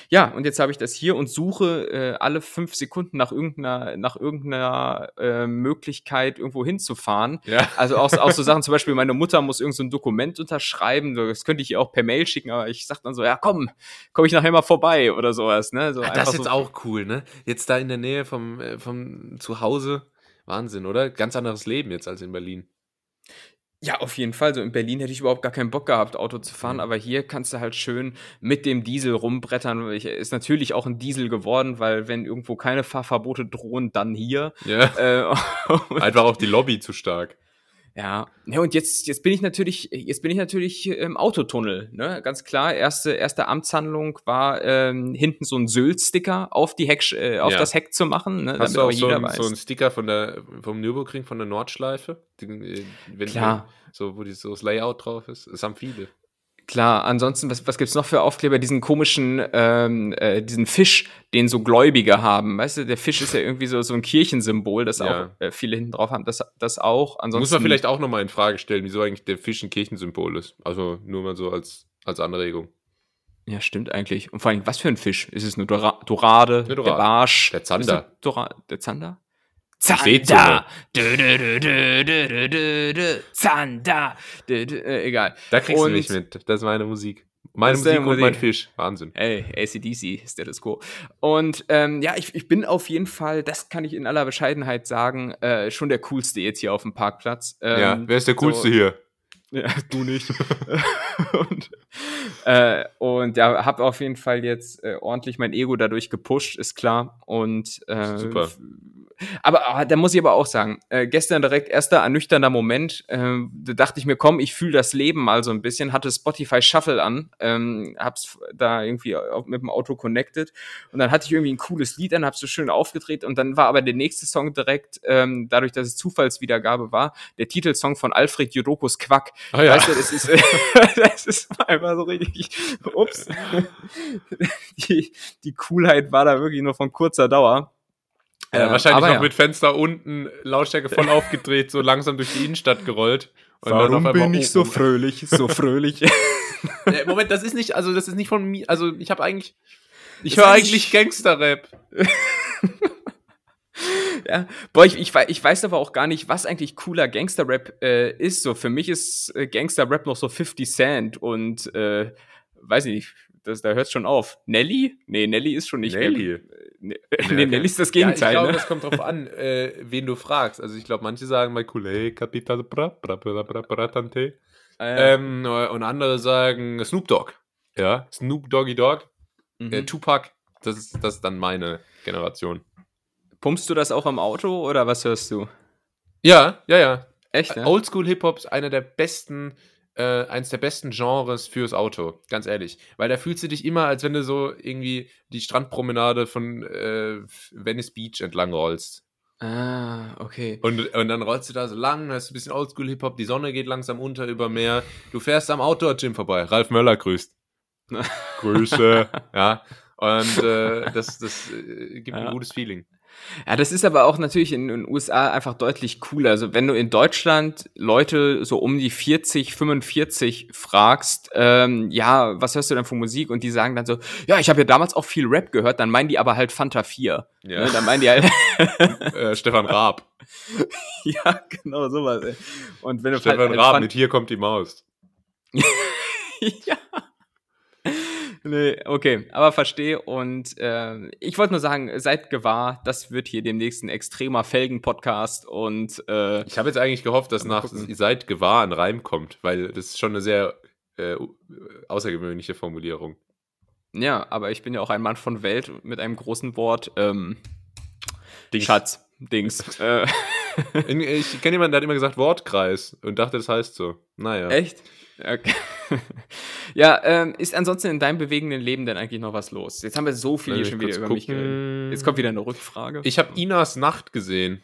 Ja, und jetzt habe ich das hier und suche äh, alle fünf Sekunden nach irgendeiner, nach irgendeiner äh, Möglichkeit, irgendwo hinzufahren. Ja. Also auch, auch so Sachen, zum Beispiel, meine Mutter muss irgend so ein Dokument unterschreiben. Das könnte ich ihr auch per Mail schicken, aber ich sag dann so, ja komm, komme ich nachher mal vorbei oder sowas. Ne? So einfach das ist jetzt so, auch cool, ne? Jetzt da in der Nähe vom, äh, vom Zuhause. Wahnsinn, oder? Ganz anderes Leben jetzt als in Berlin. Ja, auf jeden Fall. So in Berlin hätte ich überhaupt gar keinen Bock gehabt, Auto zu fahren, Mhm. aber hier kannst du halt schön mit dem Diesel rumbrettern. Ich, ist natürlich auch ein Diesel geworden, weil wenn irgendwo keine Fahrverbote drohen, dann hier. Ja. Äh, Einfach auch die Lobby zu stark. Ja, ja und jetzt, jetzt bin ich natürlich, jetzt bin ich natürlich im Autotunnel, ne? Ganz klar. Erste, erste Amtshandlung war ähm, hinten so ein Sylt-Sticker auf die Heck, äh, auf Ja. das Heck zu machen, ne? Hast du auch so, jeder ein, so einen Sticker von der, vom Nürburgring von der Nordschleife? Die, äh, wenn Klar. So, wo die, so das Layout drauf ist. Das haben viele. Klar, ansonsten, was, was gibt's noch für Aufkleber? Diesen komischen, ähm, äh, diesen Fisch, den so Gläubige haben. Weißt du, der Fisch ist ja irgendwie so, so ein Kirchensymbol, das Ja. auch äh, viele hinten drauf haben. Das, das auch. Ansonsten, Muss man vielleicht auch nochmal in Frage stellen, wieso eigentlich der Fisch ein Kirchensymbol ist. Also nur mal so als, als Anregung. Ja, stimmt eigentlich. Und vor allem, was für ein Fisch? Ist es eine Dora Dorade, Eine Dorade. der Barsch? Der Zander. Dora der Zander? Dö, dö, dö. Zander! Dö, dö, äh, egal. Da kriegst Und- du mich mit. Das ist meine Musik. Meine Musik und mein. Fisch. Wahnsinn. Ey, ACDC, Status Quo. Und ähm, ja, ich, ich bin auf jeden Fall, das kann ich in aller Bescheidenheit sagen, äh, schon der coolste jetzt hier auf dem Parkplatz. Ähm, ja, wer ist der coolste so- hier? Ja, du nicht. und, äh, und ja, habe auf jeden Fall jetzt äh, ordentlich mein Ego dadurch gepusht, ist klar. Und äh, Super. f- Aber ah, da muss ich aber auch sagen, äh, gestern direkt erster ernüchternder Moment, äh, da dachte ich mir, komm, ich fühle das Leben mal so ein bisschen, hatte Spotify Shuffle an, ähm, hab's da irgendwie mit dem Auto connected und dann hatte ich irgendwie ein cooles Lied an, hab's so schön aufgedreht und dann war aber der nächste Song direkt, ähm, dadurch, dass es Zufallswiedergabe war, der Titelsong von Alfred Jodokos Quack. Ah ja. Weißt du, das ist, das ist einfach so richtig, ups. Die, die Coolheit war da wirklich nur von kurzer Dauer. Ja, Äh, wahrscheinlich aber noch ja. mit Fenster unten, Lautstärke voll aufgedreht, so langsam durch die Innenstadt gerollt. Und dann auf einmal oh, oh. fröhlich, so fröhlich? Äh, Moment, das ist nicht, also das ist nicht von mir, also ich habe eigentlich, ich höre eigentlich- Gangster-Rap. ja. Boah, ich, ich, ich weiß aber auch gar nicht, was eigentlich cooler Gangster-Rap äh, ist. So, für mich ist äh, Gangster-Rap noch so 50 Cent und äh, weiß ich nicht, das, da hört schon auf. Nelly? Nee, Nelly ist schon nicht Nelly? Nee, nee, Nelly ist das Gegenteil. Ja, ich glaube, ne? das kommt drauf an, äh, wen du fragst. Also ich glaube, manche sagen mein Kollege Capital bra, bra, bra, bra, bra, Tante. Äh, Ähm, und andere sagen Snoop Dogg. Ja, Snoop Doggy Dogg. mhm. Äh, Tupac, das ist, das ist dann meine Generation. Pumpst du das auch im Auto oder was hörst du? Ja, ja, ja. Echt? Ne? Oldschool Hip-Hop ist einer der besten, äh, eines der besten Genres fürs Auto, ganz ehrlich. Weil da fühlst du dich immer, als wenn du so irgendwie die Strandpromenade von äh, Venice Beach entlang rollst. Ah, okay. Und, und dann rollst du da so lang, hast ein bisschen Oldschool Hip-Hop, die Sonne geht langsam unter über Meer. Du fährst am Outdoor-Gym vorbei. Ralf Möller grüßt. Grüße. ja. Und äh, das, das äh, gibt Ja. ein gutes Feeling. Ja, das ist aber auch natürlich in den USA einfach deutlich cooler. Also wenn du in Deutschland Leute so um die 40, 45 fragst, ähm, ja, was hörst du denn für Musik? Und die sagen dann so, ja, ich habe ja damals auch viel Rap gehört, dann meinen die aber halt Fanta 4. Ja. Ne, dann meinen die halt, Äh, Stefan Raab. ja, genau sowas. Ey. Und wenn du Stefan halt Raab Fan- mit Hier kommt die Maus. ja. Nee, okay, aber verstehe. Und äh, ich wollte nur sagen, seid gewahr, das wird hier demnächst ein extremer Felgen-Podcast und äh, Ich habe jetzt eigentlich gehofft, dass nach gucken. seid gewahr ein Reim kommt, weil das ist schon eine sehr äh, außergewöhnliche Formulierung. ja, aber ich bin ja auch ein Mann von Welt mit einem großen Wort. Ähm, Dings. Schatz, Dings. äh, ich kenne jemanden, der hat immer gesagt Wortkreis und dachte, das heißt so. Naja. echt? Okay. ja, ähm, ist ansonsten in deinem bewegenden Leben denn eigentlich noch was los? Jetzt haben wir so viel hier schon mich wieder über mich gucken. Jetzt kommt wieder eine Rückfrage. Ich habe Inas Nacht gesehen.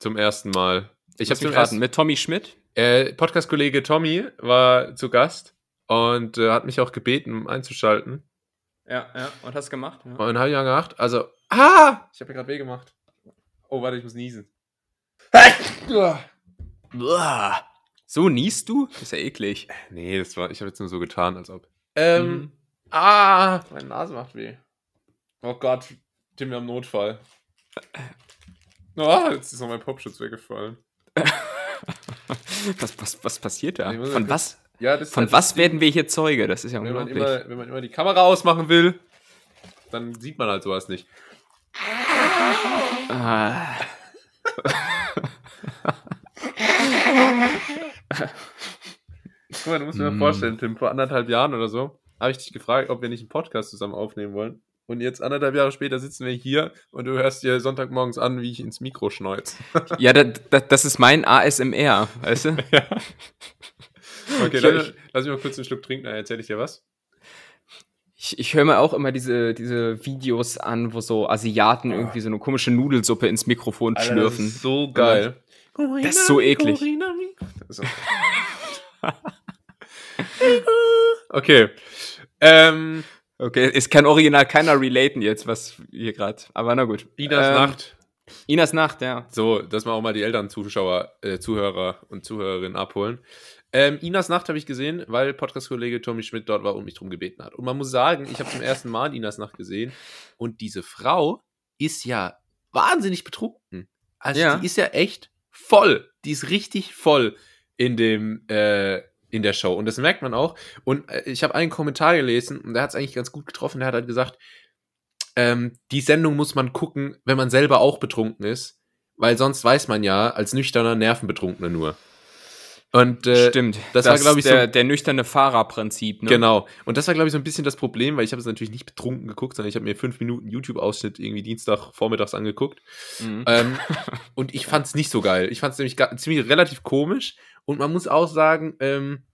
Zum ersten Mal. Ich habe mich raten, ersten mit Tommy Schmidt. äh, Podcast-Kollege Tommy war zu Gast und äh, hat mich auch gebeten, um einzuschalten. Ja, ja. Und hast gemacht? Ja. Und habe ich dann gedacht, also, ah! Ich habe mir gerade weh gemacht. Oh, warte, ich muss niesen. So niest du? Ist ja eklig. Nee, das war, ich habe jetzt nur so getan, als ob. Ähm, Mhm. Ah, meine Nase macht weh. Oh Gott, Tim, wir haben Notfall. Oh, jetzt ist noch mein Popschutz weggefallen. was, was, was passiert da? Muss Von was, Ja, das von halt was das werden wir hier Zeuge? Das ist ja wenn man, unglaublich. immer, wenn man immer die Kamera ausmachen will, dann sieht man halt sowas nicht. Ah, Guck mal, du musst Mm. mal vorstellen, Tim, vor anderthalb Jahren oder so, habe ich dich gefragt, ob wir nicht einen Podcast zusammen aufnehmen wollen. Und jetzt anderthalb Jahre später sitzen wir hier und du hörst dir Sonntagmorgens an, wie ich ins Mikro schneuze. ja, da, da, das ist mein ASMR, weißt du? Okay, Ich- lass, mich mal kurz einen Schluck trinken, dann erzähle ich dir was. Ich, ich höre mir auch immer diese, diese Videos an, wo so Asiaten irgendwie so eine komische Nudelsuppe ins Mikrofon Alter, schlürfen. Das ist so geil. Das ist so eklig. So. okay. Ähm, Okay, es kann original keiner relaten jetzt, was hier gerade. Aber na gut. Inas Ähm, Nacht. Inas Nacht, ja. So, dass wir auch mal die älteren Zuschauer, äh, Zuhörer und Zuhörerinnen abholen. Ähm, Inas Nacht habe ich gesehen, weil Podcast-Kollege Tommy Schmidt dort war und mich drum gebeten hat. Und man muss sagen, ich habe zum ersten Mal Inas Nacht gesehen und diese Frau ist ja wahnsinnig betrunken. Also Ja. die ist ja echt voll. Die ist richtig voll in dem äh, in der Show und das merkt man auch. Und äh, ich habe einen Kommentar gelesen und der hat es eigentlich ganz gut getroffen. Der hat halt gesagt, ähm, die Sendung muss man gucken, wenn man selber auch betrunken ist, weil sonst weiß man ja als nüchterner Nervenbetrunkener nur. Und äh, Stimmt. das war, glaub ich, so- der, der nüchterne Fahrerprinzip, ne? Genau. Und das war, glaube ich, so ein bisschen das Problem, weil ich habe es natürlich nicht betrunken geguckt, sondern ich habe mir fünf Minuten YouTube-Ausschnitt irgendwie Dienstag vormittags angeguckt. Mhm. Ähm, und ich fand es nicht so geil. Ich fand es nämlich ziemlich relativ komisch. Und man muss auch sagen, ähm,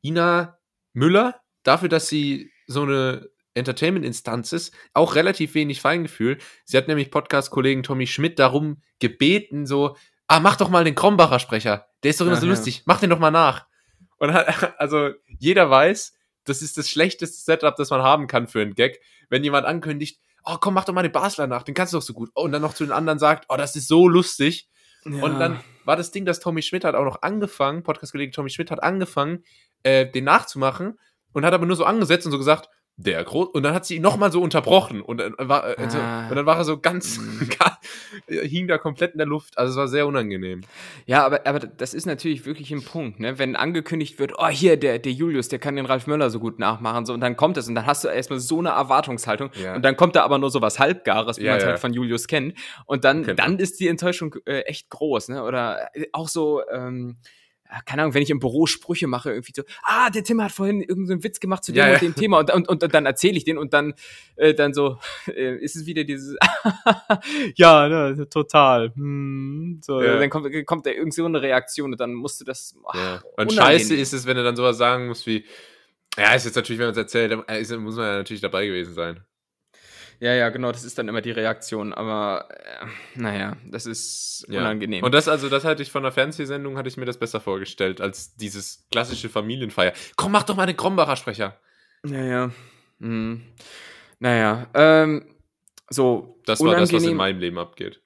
Ina Müller, dafür, dass sie so eine Entertainment-Instanz ist, auch relativ wenig Feingefühl. Sie hat nämlich Podcast-Kollegen Tommy Schmidt darum gebeten, so, ah, mach doch mal den Krombacher Sprecher. Der ist doch immer Ach so lustig. Mach den doch mal nach. Und hat, also jeder weiß, das ist das schlechteste Setup, das man haben kann für einen Gag. Wenn jemand ankündigt, oh komm, mach doch mal den Basler nach, den kannst du doch so gut. Oh, und dann noch zu den anderen sagt, oh, das ist so lustig. Ja. Und dann war das Ding, dass Tommy Schmidt hat auch noch angefangen, Podcast-Kollege Tommy Schmidt hat angefangen, äh, den nachzumachen und hat aber nur so angesetzt und so gesagt, der groß. Und dann hat sie ihn nochmal so unterbrochen und, dann war, äh, so, Ah. und dann war er so ganz, Mhm. hing da komplett in der Luft. Also es war sehr unangenehm. Ja, aber, aber das ist natürlich wirklich ein Punkt, ne? Wenn angekündigt wird, oh, hier, der, der Julius, der kann den Ralf Möller so gut nachmachen, so, und dann kommt es und dann hast du erstmal so eine Erwartungshaltung Ja. und dann kommt da aber nur so was Halbgares, wie Ja, man es ja. halt von Julius kennt. Und dann, Kennt dann ist die Enttäuschung äh, echt groß, ne? Oder äh, auch so, ähm, keine Ahnung, wenn ich im Büro Sprüche mache, irgendwie so, ah, der Tim hat vorhin irgendeinen Witz gemacht zu dem Ja, und ja. dem Thema und, und, und dann erzähle ich den und dann, äh, dann so, äh, ist es wieder dieses, ja, ne, total, hm, so, Ja. dann kommt, kommt da irgend so eine Reaktion und dann musst du das, ach, Ja. Und scheiße ist es, wenn du dann sowas sagen musst wie, ja, ist jetzt natürlich, wenn man es erzählt, dann ist, muss man ja natürlich dabei gewesen sein. Ja, ja, genau, das ist dann immer die Reaktion, aber äh, naja, das ist Ja. unangenehm. Und das, also, das hatte ich von der Fernsehsendung, hatte ich mir das besser vorgestellt, als dieses klassische Familienfeier. Komm, mach doch mal den Krombacher Sprecher. naja, hm. naja, ähm, so, Das war das, was in meinem Leben abgeht.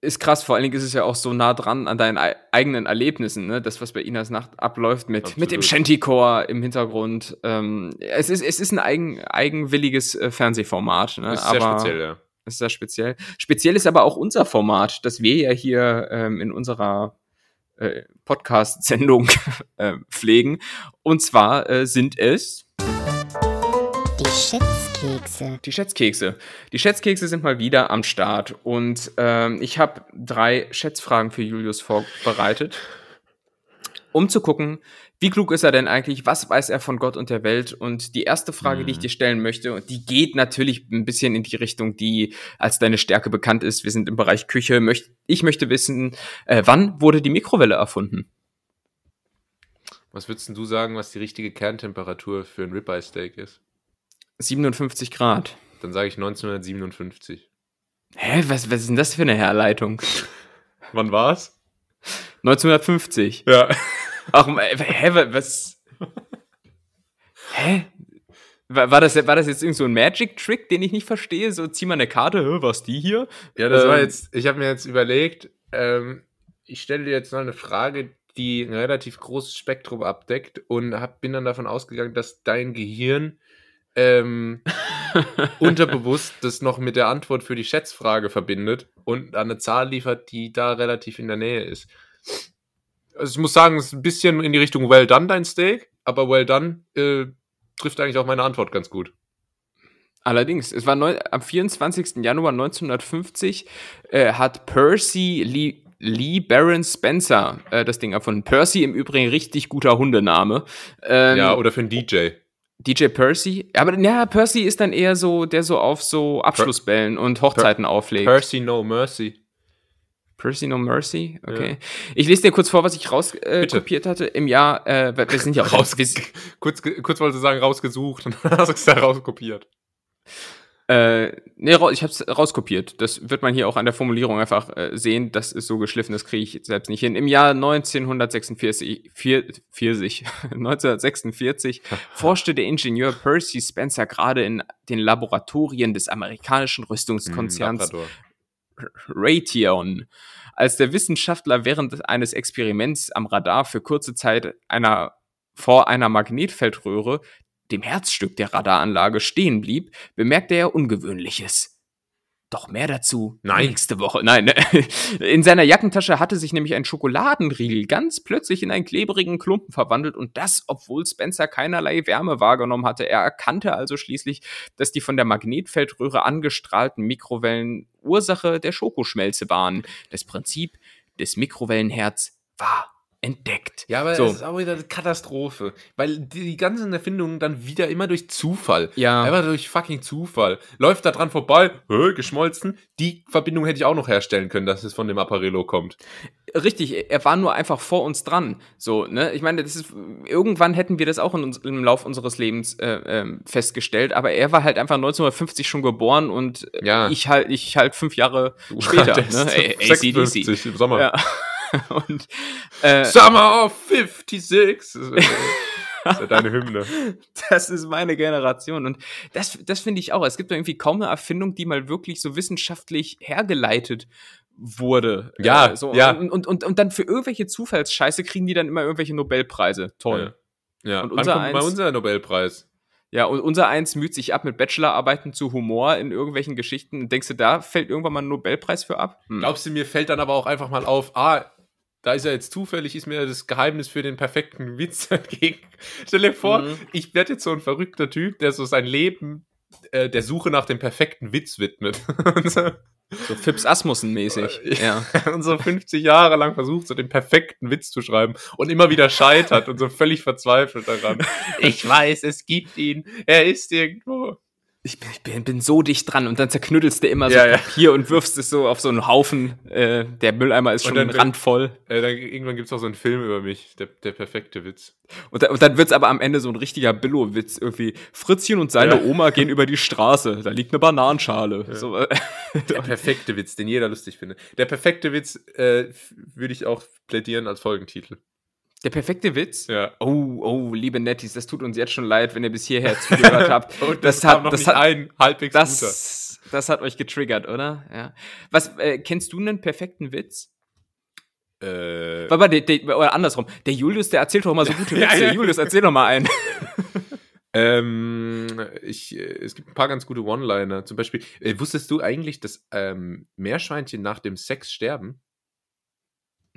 Ist krass, vor allen Dingen ist es ja auch so nah dran an deinen ei- eigenen Erlebnissen, ne? das, was bei Inas Nacht abläuft mit, Absolut. mit dem Shantycore im Hintergrund. Ähm, es, ist, es ist ein eigen, eigenwilliges äh, Fernsehformat, ne? Ist sehr aber speziell, ja. ist sehr speziell. Speziell ist aber auch unser Format, das wir ja hier ähm, in unserer äh, Podcast-Sendung äh, pflegen. Und zwar äh, sind es Schätzkekse. die Schätzkekse. Die Schätzkekse sind mal wieder am Start und ähm, ich habe drei Schätzfragen für Julius vorbereitet, um zu gucken, wie klug ist er denn eigentlich, was weiß er von Gott und der Welt und die erste Frage, die ich Mhm. dir stellen möchte, und die geht natürlich ein bisschen in die Richtung, die als deine Stärke bekannt ist. Wir sind im Bereich Küche. Möcht, ich möchte wissen, äh, wann wurde die Mikrowelle erfunden? Was würdest denn du sagen, was die richtige Kerntemperatur für ein Ribeye Steak ist? 57 Grad. Dann sage ich 1957. Hä, was, was ist denn das für eine Herleitung? Wann war's? 1950. Ja. Ach, äh, hä, wa- was? Hä? War, war, das, war das jetzt irgend so ein Magic-Trick, den ich nicht verstehe? So, zieh mal eine Karte, was die hier? Ja, das war Ähm, jetzt, ich habe mir jetzt überlegt, ähm, ich stelle dir jetzt mal eine Frage, die ein relativ großes Spektrum abdeckt und hab, bin dann davon ausgegangen, dass dein Gehirn ähm, unterbewusst das noch mit der Antwort für die Schätzfrage verbindet und eine Zahl liefert, die da relativ in der Nähe ist. Also ich muss sagen, es ist ein bisschen in die Richtung Well Done dein Steak, aber Well Done äh, trifft eigentlich auch meine Antwort ganz gut. Allerdings, es war neu, am 24. Januar 1950 äh, hat Percy Lee, Lee Baron Spencer äh, das Ding erfunden. Percy im Übrigen richtig guter Hundename. Ähm, ja, oder für einen DJ. DJ Percy? Aber ja, Percy ist dann eher so, der so auf so Abschlussbällen per und Hochzeiten per auflegt. Percy No Mercy. Percy No Mercy? Okay. Ja. Ich lese dir kurz vor, was ich rauskopiert äh, hatte. Im Jahr, äh, wir sind ja auch raus. kurz, kurz wollte sagen, rausgesucht und dann hast du es da rauskopiert. Äh, nee, ich habe es rauskopiert. Das wird man hier auch an der Formulierung einfach äh, sehen. Das ist so geschliffen, das kriege ich selbst nicht hin. Im Jahr 1946, 40, 1946 forschte der Ingenieur Percy Spencer gerade in den Laboratorien des amerikanischen Rüstungskonzerns mm, Raytheon. Als der Wissenschaftler während eines Experiments am Radar für kurze Zeit einer vor einer Magnetfeldröhre dem Herzstück der Radaranlage stehen blieb, bemerkte er Ungewöhnliches. Doch mehr dazu Nein. nächste Woche. Nein, in seiner Jackentasche hatte sich nämlich ein Schokoladenriegel ganz plötzlich in einen klebrigen Klumpen verwandelt und das, obwohl Spencer keinerlei Wärme wahrgenommen hatte. Er erkannte also schließlich, dass die von der Magnetfeldröhre angestrahlten Mikrowellen Ursache der Schokoschmelze waren. Das Prinzip des Mikrowellenherz war entdeckt. Ja, aber so. es ist auch wieder eine Katastrophe. Weil die, die ganzen Erfindungen dann wieder immer durch Zufall. Ja. Einfach durch fucking Zufall. Läuft da dran vorbei, hö, geschmolzen. Die Verbindung hätte ich auch noch herstellen können, dass es von dem Apparello kommt. Richtig, er war nur einfach vor uns dran. So, ne? Ich meine, das ist, irgendwann hätten wir das auch in uns, im Lauf unseres Lebens äh, äh, festgestellt, aber er war halt einfach 1950 schon geboren und ja. ich halt, ich halt fünf Jahre später. ne? ACDC. Im Sommer. Ja. Und, äh, Summer of 56. Das ist ja deine Hymne. Das ist meine Generation. Und das, das finde ich auch. Es gibt irgendwie kaum eine Erfindung, die mal wirklich so wissenschaftlich hergeleitet wurde. Ja, äh, so. ja. Und, und, und, und dann für irgendwelche Zufallsscheiße kriegen die dann immer irgendwelche Nobelpreise. Toll. Ja. ja. Und unser Wann kommt eins, mal unser Nobelpreis? Ja, und unser eins müht sich ab mit Bachelorarbeiten zu Humor in irgendwelchen Geschichten. Denkst du, da fällt irgendwann mal ein Nobelpreis für ab? Hm. Glaubst du, mir fällt dann aber auch einfach mal auf, ah, da ist ja jetzt zufällig, ist mir das Geheimnis für den perfekten Witz entgegen. Stell dir vor, mhm. ich werde jetzt so ein verrückter Typ, der so sein Leben äh, der Suche nach dem perfekten Witz widmet. so, so Fips Asmussen-mäßig. ja. und so 50 Jahre lang versucht, so den perfekten Witz zu schreiben und immer wieder scheitert und so völlig verzweifelt daran. Ich weiß, es gibt ihn. Er ist irgendwo ich bin, bin, so dicht dran und dann zerknüttelst du immer so ja, Papier ja. und wirfst es so auf so einen Haufen. Äh, der Mülleimer ist schon dann, randvoll. Äh, dann, irgendwann gibt es auch so einen Film über mich, der, der perfekte Witz. Und, da, und dann wird es aber am Ende so ein richtiger Billo-Witz. Irgendwie Fritzchen und seine ja. Oma gehen über die Straße. Da liegt eine Bananenschale. So, äh, der perfekte Witz, den jeder lustig findet. Der perfekte Witz äh, würde ich auch plädieren als Folgentitel. Der perfekte Witz? Ja. Oh, oh, liebe Netties, das tut uns jetzt schon leid, wenn ihr bis hierher zugehört habt. Und das, das hat noch das nicht hat, ein halbwegs das, guter. Das hat euch getriggert, oder? Ja. Was, äh, kennst du einen perfekten Witz? Äh. Warte, der, der, oder andersrum. Der Julius, der erzählt doch immer so gute Witze. ja, ja. Julius, erzähl doch mal einen. ähm, ich, es gibt ein paar ganz gute One-Liner. Zum Beispiel, äh, wusstest du eigentlich, dass ähm, Meerschweinchen nach dem Sex sterben?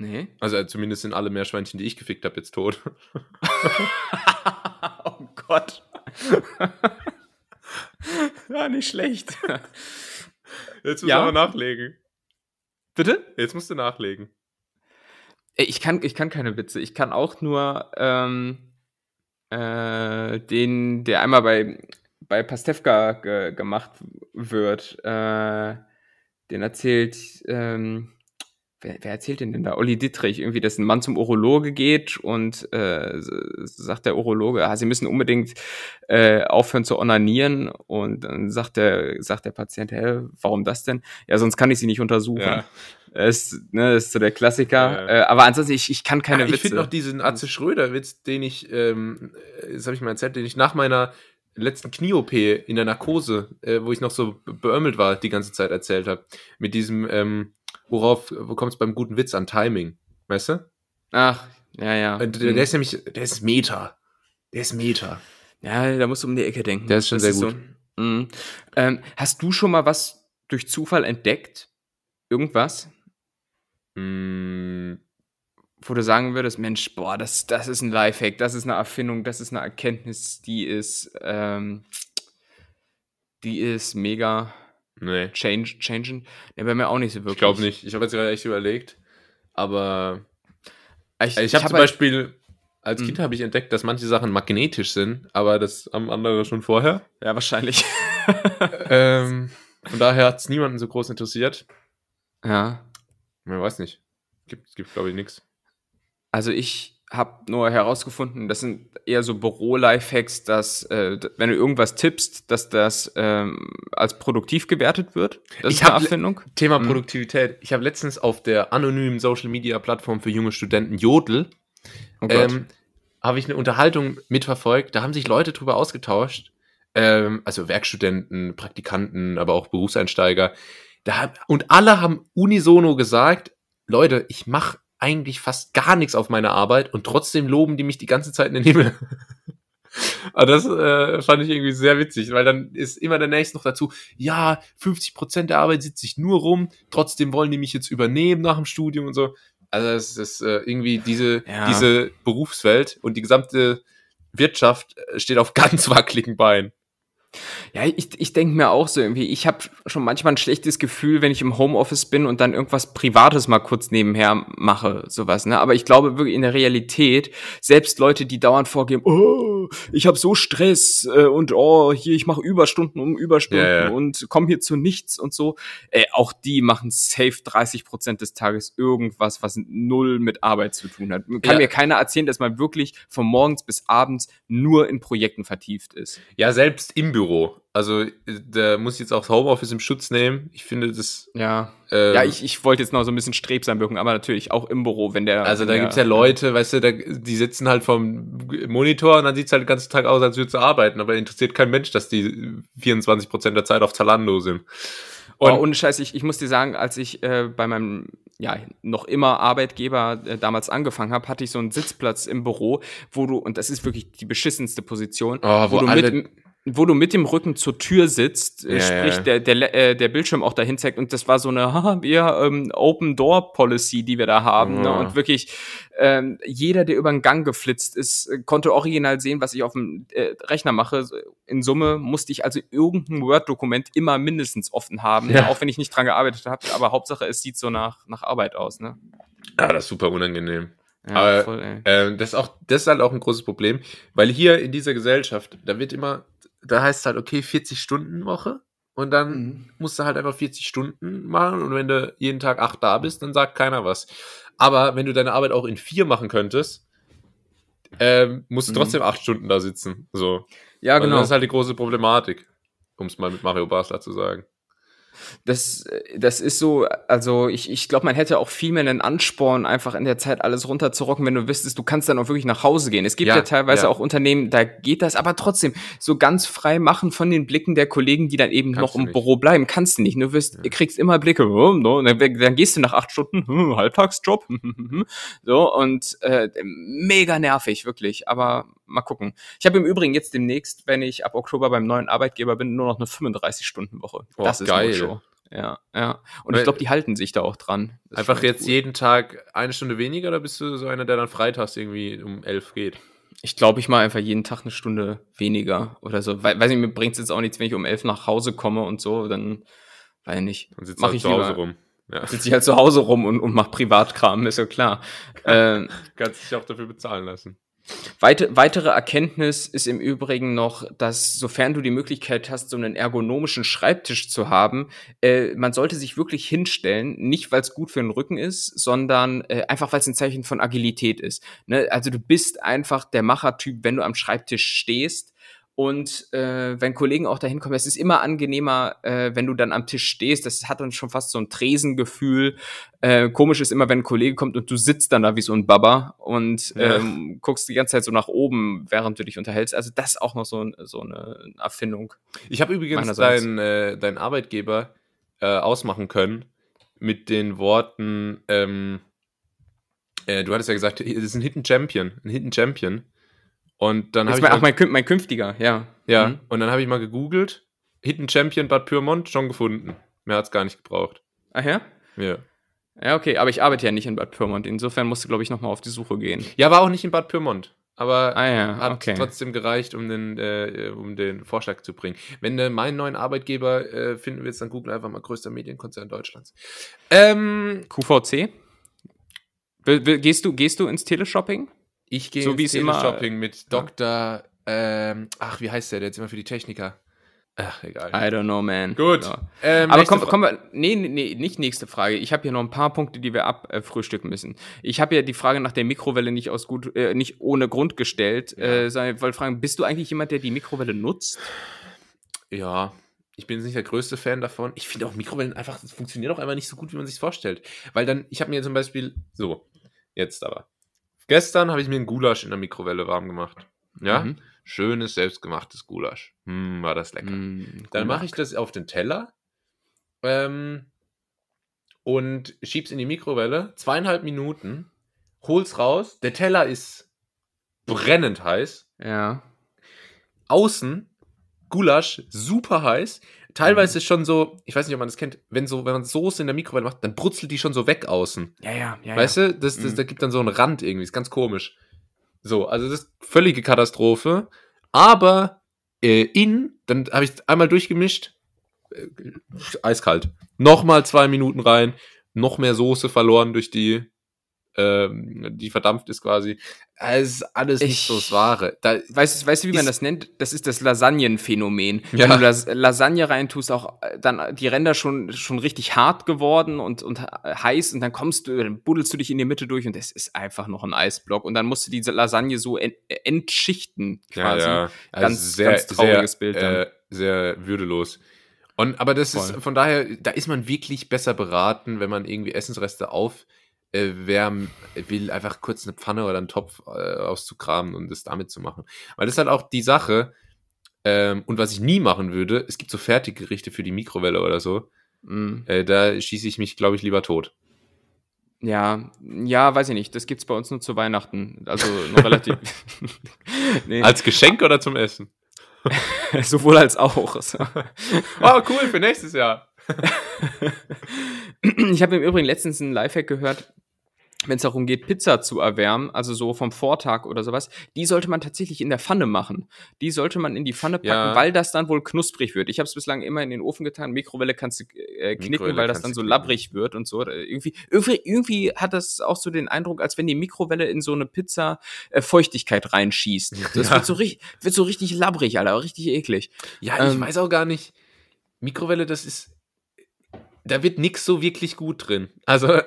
Nee. Also äh, zumindest sind alle Meerschweinchen, die ich gefickt habe, jetzt tot. oh Gott. ja, nicht schlecht. Jetzt musst ja. du aber nachlegen. Bitte? Jetzt musst du nachlegen. Ich kann, ich kann keine Witze. Ich kann auch nur ähm, äh, den, der einmal bei, bei Pastewka ge gemacht wird, äh, den erzählt, ähm, wer, wer erzählt denn denn da? Olli Dittrich, irgendwie, dass ein Mann zum Urologe geht und äh, sagt der Urologe, ah, sie müssen unbedingt äh, aufhören zu onanieren und dann sagt der, sagt der Patient, hä, warum das denn? Ja, sonst kann ich sie nicht untersuchen. Ja. Das, ist, ne, das ist so der Klassiker. Ja. Äh, aber ansonsten, ich, ich kann keine ja, ich Witze. Ich finde noch diesen Atze Schröder-Witz, den ich, ähm, das habe ich mal erzählt, den ich nach meiner letzten Knie-OP in der Narkose, äh, wo ich noch so beömmelt war, die ganze Zeit erzählt habe. Mit diesem, ähm, worauf, wo kommt es beim guten Witz an Timing? Weißt du? Ach, ja, ja. Der, der, ist nämlich, der ist Meta. Der ist Meta. Ja, da musst du um die Ecke denken. Der ist schon sehr gut. So. Mhm. Ähm, hast du schon mal was durch Zufall entdeckt? Irgendwas? Mm, wo du sagen würdest, Mensch, boah, das, das ist ein Lifehack, das ist eine Erfindung, das ist eine Erkenntnis, die ist, ähm, die ist mega nee, change, changing. Ja, bei mir auch nicht so wirklich. ich glaube nicht. Ich habe jetzt gerade echt überlegt. Aber Ich, ich habe hab zum halt- Beispiel, als Mhm. Kind habe ich entdeckt, dass manche Sachen magnetisch sind, aber das haben andere schon vorher. ja, wahrscheinlich. ähm, von daher hat es niemanden so groß interessiert. ja. Man weiß nicht. Gibt, gibt glaube ich, nichts. Also ich habe nur herausgefunden, das sind eher so Büro-Lifehacks, dass äh, wenn du irgendwas tippst, dass das ähm, als produktiv gewertet wird. Das Ich ist eine Erfindung. Thema Mhm. Produktivität. Ich habe letztens auf der anonymen Social Media Plattform für junge Studenten Jodel Oh ähm, habe ich eine Unterhaltung mitverfolgt. Da haben sich Leute drüber ausgetauscht. Ähm, also Werkstudenten, Praktikanten, aber auch Berufseinsteiger. Da, und alle haben unisono gesagt, Leute, ich mache eigentlich fast gar nichts auf meiner Arbeit und trotzdem loben die mich die ganze Zeit in den Himmel. Aber das äh, fand ich irgendwie sehr witzig, weil dann ist immer der nächste noch dazu, ja, 50% der Arbeit sitze ich nur rum, trotzdem wollen die mich jetzt übernehmen nach dem Studium und so. Also es ist äh, irgendwie diese, Ja. diese Berufswelt und die gesamte Wirtschaft äh, steht auf ganz wackeligen Beinen. Ja, ich, ich denke mir auch so irgendwie, ich habe schon manchmal ein schlechtes Gefühl, wenn ich im Homeoffice bin und dann irgendwas Privates mal kurz nebenher mache, sowas, ne? Aber ich glaube wirklich in der Realität, selbst Leute, die dauernd vorgeben, oh, ich habe so Stress äh, und oh, hier, ich mache Überstunden um Überstunden Ja, ja. und komme hier zu nichts und so, äh, auch die machen safe 30 Prozent des Tages irgendwas, was null mit Arbeit zu tun hat. Kann Ja. mir keiner erzählen, dass man wirklich von morgens bis abends nur in Projekten vertieft ist. Ja, selbst im Büro. Also äh, da muss ich jetzt auch das Homeoffice im Schutz nehmen. Ich finde das. Ja. ähm, Ja, ich, ich wollte jetzt noch so ein bisschen strebsam wirken, aber natürlich auch im Büro, wenn der. Also da der, gibt's ja Leute, weißt du, da, die sitzen halt vom Monitor und dann sieht's halt den ganzen Tag aus, als würde sie arbeiten, aber interessiert kein Mensch, dass die 24% der Zeit auf Zalando sind. Und Und, oh, ohne Scheiß, ich, ich muss dir sagen, als ich äh, bei meinem ja noch immer Arbeitgeber äh, damals angefangen habe, hatte ich so einen Sitzplatz im Büro, wo du und das ist wirklich die beschissenste Position, Oh, wo du alle- mit wo du mit dem Rücken zur Tür sitzt, äh, Ja, sprich ja. Der, der, äh, der Bildschirm auch dahin zeigt und das war so eine haha, wir ähm, Open Door Policy, die wir da haben ne? Ja. und wirklich ähm, jeder, der über den Gang geflitzt ist, äh, konnte original sehen, was ich auf dem äh, Rechner mache. In Summe musste ich also irgendein Word-Dokument immer mindestens offen haben, auch wenn ich nicht dran gearbeitet habe. Aber Hauptsache, es sieht so nach, nach Arbeit aus. Ne? ja, das ist super unangenehm. Ja, Aber- voll. Ähm, das, ist auch, das ist halt auch ein großes Problem, weil hier in dieser Gesellschaft, da wird immer, da heißt es halt, okay, 40 Stunden Woche und dann Mhm. musst du halt einfach 40 Stunden machen und wenn du jeden Tag acht da bist, dann sagt keiner was. Aber wenn du deine Arbeit auch in vier machen könntest, ähm, musst du Mhm. trotzdem acht Stunden da sitzen. So. Ja, Also genau. Das ist halt die große Problematik, um es mal mit Mario Basler zu sagen. Das, das ist so, also ich, ich glaube, man hätte auch viel mehr einen Ansporn, einfach in der Zeit alles runterzurocken, wenn du wüsstest, du kannst dann auch wirklich nach Hause gehen. Es gibt ja, Ja, teilweise ja. auch Unternehmen, da geht das, aber trotzdem, so ganz frei machen von den Blicken der Kollegen, die dann eben Kannst noch im nicht. Büro bleiben, kannst du nicht. Du wirst, Ja. kriegst immer Blicke, oh, no, und dann, dann gehst du nach acht Stunden, hm, Halbtagsjob, so, und äh, mega nervig, wirklich. Aber mal gucken. Ich habe im Übrigen jetzt demnächst, wenn ich ab Oktober beim neuen Arbeitgeber bin, nur noch eine 35-Stunden-Woche. Oh, das ist geil. Show. Ja, ja. Und Weil- ich glaube, die halten sich da auch dran. Das Einfach jetzt gut. jeden Tag eine Stunde weniger oder bist du so einer, der dann freitags irgendwie um elf geht? Ich glaube, ich mache einfach jeden Tag eine Stunde weniger oder so. Weil, weiß nicht, mir bringt es jetzt auch nichts, wenn ich um elf nach Hause komme und so, dann, weiß ich nicht. Dann Mach halt ich zu Hause lieber. rum. Ja. Sitze ich halt zu Hause rum und, und mach Privatkram, ist ja klar. ähm, Kannst dich auch dafür bezahlen lassen. Weite, weitere Erkenntnis ist im Übrigen noch, dass sofern du die Möglichkeit hast, so einen ergonomischen Schreibtisch zu haben, äh, man sollte sich wirklich hinstellen, nicht weil es gut für den Rücken ist, sondern äh, einfach weil es ein Zeichen von Agilität ist. Ne? Also du bist einfach der Machertyp, wenn du am Schreibtisch stehst. Und äh, wenn Kollegen auch dahin kommen, es ist immer angenehmer, äh, wenn du dann am Tisch stehst. Das hat dann schon fast so ein Tresengefühl. Äh, komisch ist immer, wenn ein Kollege kommt und du sitzt dann da wie so ein Baba und Ja. ähm, guckst die ganze Zeit so nach oben, während du dich unterhältst. Also das ist auch noch so, ein, so eine Erfindung. Ich habe übrigens deinen äh, deinen Arbeitgeber äh, ausmachen können mit den Worten, ähm, äh, du hattest ja gesagt, das ist ein Hidden Champion, ein Hidden Champion. Und dann habe Ist ich mein, mal, ach, mein, mein künftiger, ja. ja, Mhm. und dann habe ich mal gegoogelt, Hidden Champion Bad Pyrmont schon gefunden. Mehr hat's gar nicht gebraucht. Ach ja? Ja. Ja, okay, aber ich arbeite ja nicht in Bad Pyrmont. Insofern musst du, glaube ich, nochmal auf die Suche gehen. Ja, war auch nicht in Bad Pyrmont, aber Ah ja, hat okay. trotzdem gereicht, um den, äh, um den Vorschlag zu bringen. Wenn du meinen neuen Arbeitgeber äh, finden willst, dann google einfach mal größter Medienkonzern Deutschlands. Ähm, QVC? Gehst, du, gehst du ins Teleshopping? Ich gehe So wie es immer- Teleshopping mit Dr. Ähm, ach, wie heißt der? Der jetzt immer für die Techniker. Ach, egal. I don't know, man. Gut. Ja. Ähm, Aber komm, wir. Nee, nee, nicht nächste Frage. Ich habe hier noch ein paar Punkte, die wir abfrühstücken müssen. Ich habe ja die Frage nach der Mikrowelle nicht aus gut, äh, nicht ohne Grund gestellt. Äh, sondern ich wollte fragen, bist du eigentlich jemand, der die Mikrowelle nutzt? Ja, ich bin jetzt nicht der größte Fan davon. Ich finde auch Mikrowellen einfach, das funktioniert auch einfach nicht so gut, wie man sich vorstellt. Weil dann, ich habe mir zum Beispiel, so, jetzt aber. Gestern habe ich mir einen Gulasch in der Mikrowelle warm gemacht. Ja, Mhm. schönes, selbstgemachtes Gulasch. Hm, war das lecker. Mm, Dann mache ich das auf den Teller ähm, und schieb's in die Mikrowelle. Zweieinhalb Minuten, hol's raus. Der Teller ist brennend heiß. Ja. Außen Gulasch super heiß. Teilweise ist schon so, ich weiß nicht, ob man das kennt, wenn so, wenn man Soße in der Mikrowelle macht, dann brutzelt die schon so weg außen. Ja, ja, ja. weißt du, das, das, Mhm. da gibt dann so einen Rand irgendwie, ist ganz komisch. So, also das ist völlige Katastrophe. Aber äh, in, dann habe ich einmal durchgemischt, äh, eiskalt. Nochmal zwei Minuten rein, noch mehr Soße verloren durch die, ähm, die verdampft ist quasi. Es ist alles nicht Ich- so das Wahre. Da, Weißt, du- weißt du, wie man Ist- das nennt? Das ist das Lasagnenphänomen. Ja. Wenn du Las Lasagne reintust, auch äh, dann die Ränder schon, schon richtig hart geworden und, und heiß und dann kommst du, dann buddelst du dich in die Mitte durch und es ist einfach noch ein Eisblock und dann musst du diese Lasagne so en entschichten quasi. Also Ganz- ganz trauriges sehr, Bild. Äh, sehr würdelos. Und, aber das ist Voll. von daher, da ist man wirklich besser beraten, wenn man irgendwie Essensreste aufwärmen will, einfach kurz eine Pfanne oder einen Topf äh, auszukramen und das damit zu machen. Weil das ist halt auch die Sache, ähm, und was ich nie machen würde, es gibt so Fertiggerichte für die Mikrowelle oder so, Mm. äh, da schieße ich mich, glaube ich, lieber tot. Ja, ja, weiß ich nicht. Das gibt's bei uns nur zu Weihnachten. Also noch relativ. nee, Als Geschenk oder zum Essen? sowohl als auch. Oh, cool, für nächstes Jahr. Ich habe im Übrigen letztens einen Lifehack gehört, wenn es darum geht, Pizza zu erwärmen, also so vom Vortag oder sowas, die sollte man tatsächlich in der Pfanne machen. Die sollte man in die Pfanne packen, Ja. weil das dann wohl knusprig wird. Ich habe es bislang immer in den Ofen getan. Mikrowelle kannst du äh, knicken, Mikrowelle weil das dann so labbrig wird und so. Äh, Irgendwie, irgendwie, irgendwie hat das auch so den Eindruck, als wenn die Mikrowelle in so eine Pizza äh, Feuchtigkeit reinschießt. Das Ja. wird, so richtig, wird so richtig labbrig, Alter, richtig eklig. Ja, ich Ähm, weiß auch gar nicht. Mikrowelle, das ist. Da wird nix so wirklich gut drin. Also,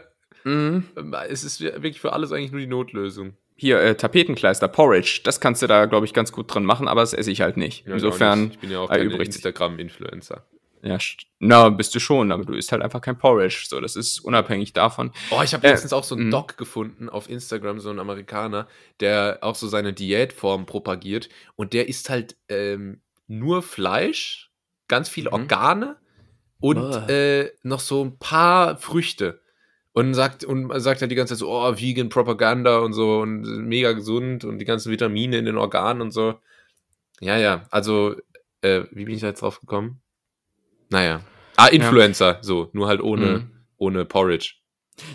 Mhm. es ist wirklich für alles eigentlich nur die Notlösung. Hier, äh, Tapetenkleister, Porridge, das kannst du da, glaube ich, ganz gut drin machen, aber das esse ich halt nicht. Ja, Insofern, Ich bin ja auch kein Instagram-Influencer. ja, na, bist du schon, aber du isst halt einfach kein Porridge. So, das ist unabhängig davon. Oh, ich habe Äh, letztens auch so einen mhm. Doc gefunden auf Instagram, so ein Amerikaner, der auch so seine Diätform propagiert. Und der isst halt ähm, nur Fleisch, ganz viele Mhm. Organe und äh, noch so ein paar Früchte. Und sagt, und sagt halt die ganze Zeit so, oh, Vegan Propaganda und so und mega gesund und die ganzen Vitamine in den Organen und so. Ja, ja, also, äh, wie bin ich da jetzt drauf gekommen? Naja. Ah, Influencer, so, nur halt ohne, Mhm. ohne Porridge.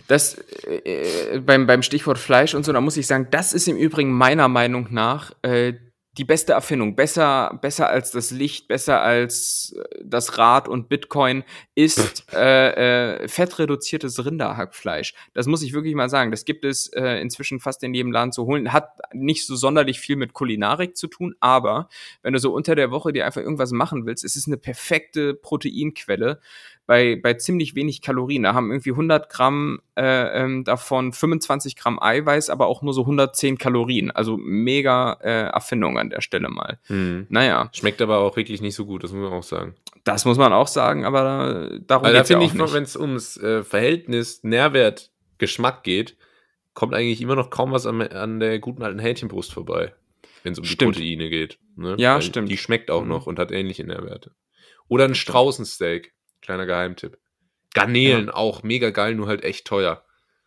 Das äh, äh, beim, beim Stichwort Fleisch und so, da muss ich sagen, das ist im Übrigen meiner Meinung nach äh, die beste Erfindung. Besser, besser als das Licht, besser als äh, das Rad und Bitcoin ist äh, äh, fettreduziertes Rinderhackfleisch. Das muss ich wirklich mal sagen. Das gibt es äh, inzwischen fast in jedem Laden zu holen. Hat nicht so sonderlich viel mit Kulinarik zu tun, aber wenn du so unter der Woche dir einfach irgendwas machen willst, es ist eine perfekte Proteinquelle bei, bei ziemlich wenig Kalorien. Da haben irgendwie 100 Gramm äh, ähm, davon 25 Gramm Eiweiß, aber auch nur so 110 Kalorien. Also mega äh, Erfindung an der Stelle mal. Naja, Schmeckt aber auch wirklich nicht so gut, das muss man auch sagen. das muss man auch sagen, aber darum da geht's ja auch ich, nicht. wenn es ums äh, Verhältnis Nährwert-Geschmack geht, kommt eigentlich immer noch kaum was an, an der guten alten Hähnchenbrust vorbei, wenn es um Stimmt. die Proteine geht. Ne? Ja, Weil stimmt. Die schmeckt auch Mhm. noch und hat ähnliche Nährwerte. Oder ein Straußensteak, kleiner Geheimtipp. Garnelen auch mega geil, nur halt echt teuer.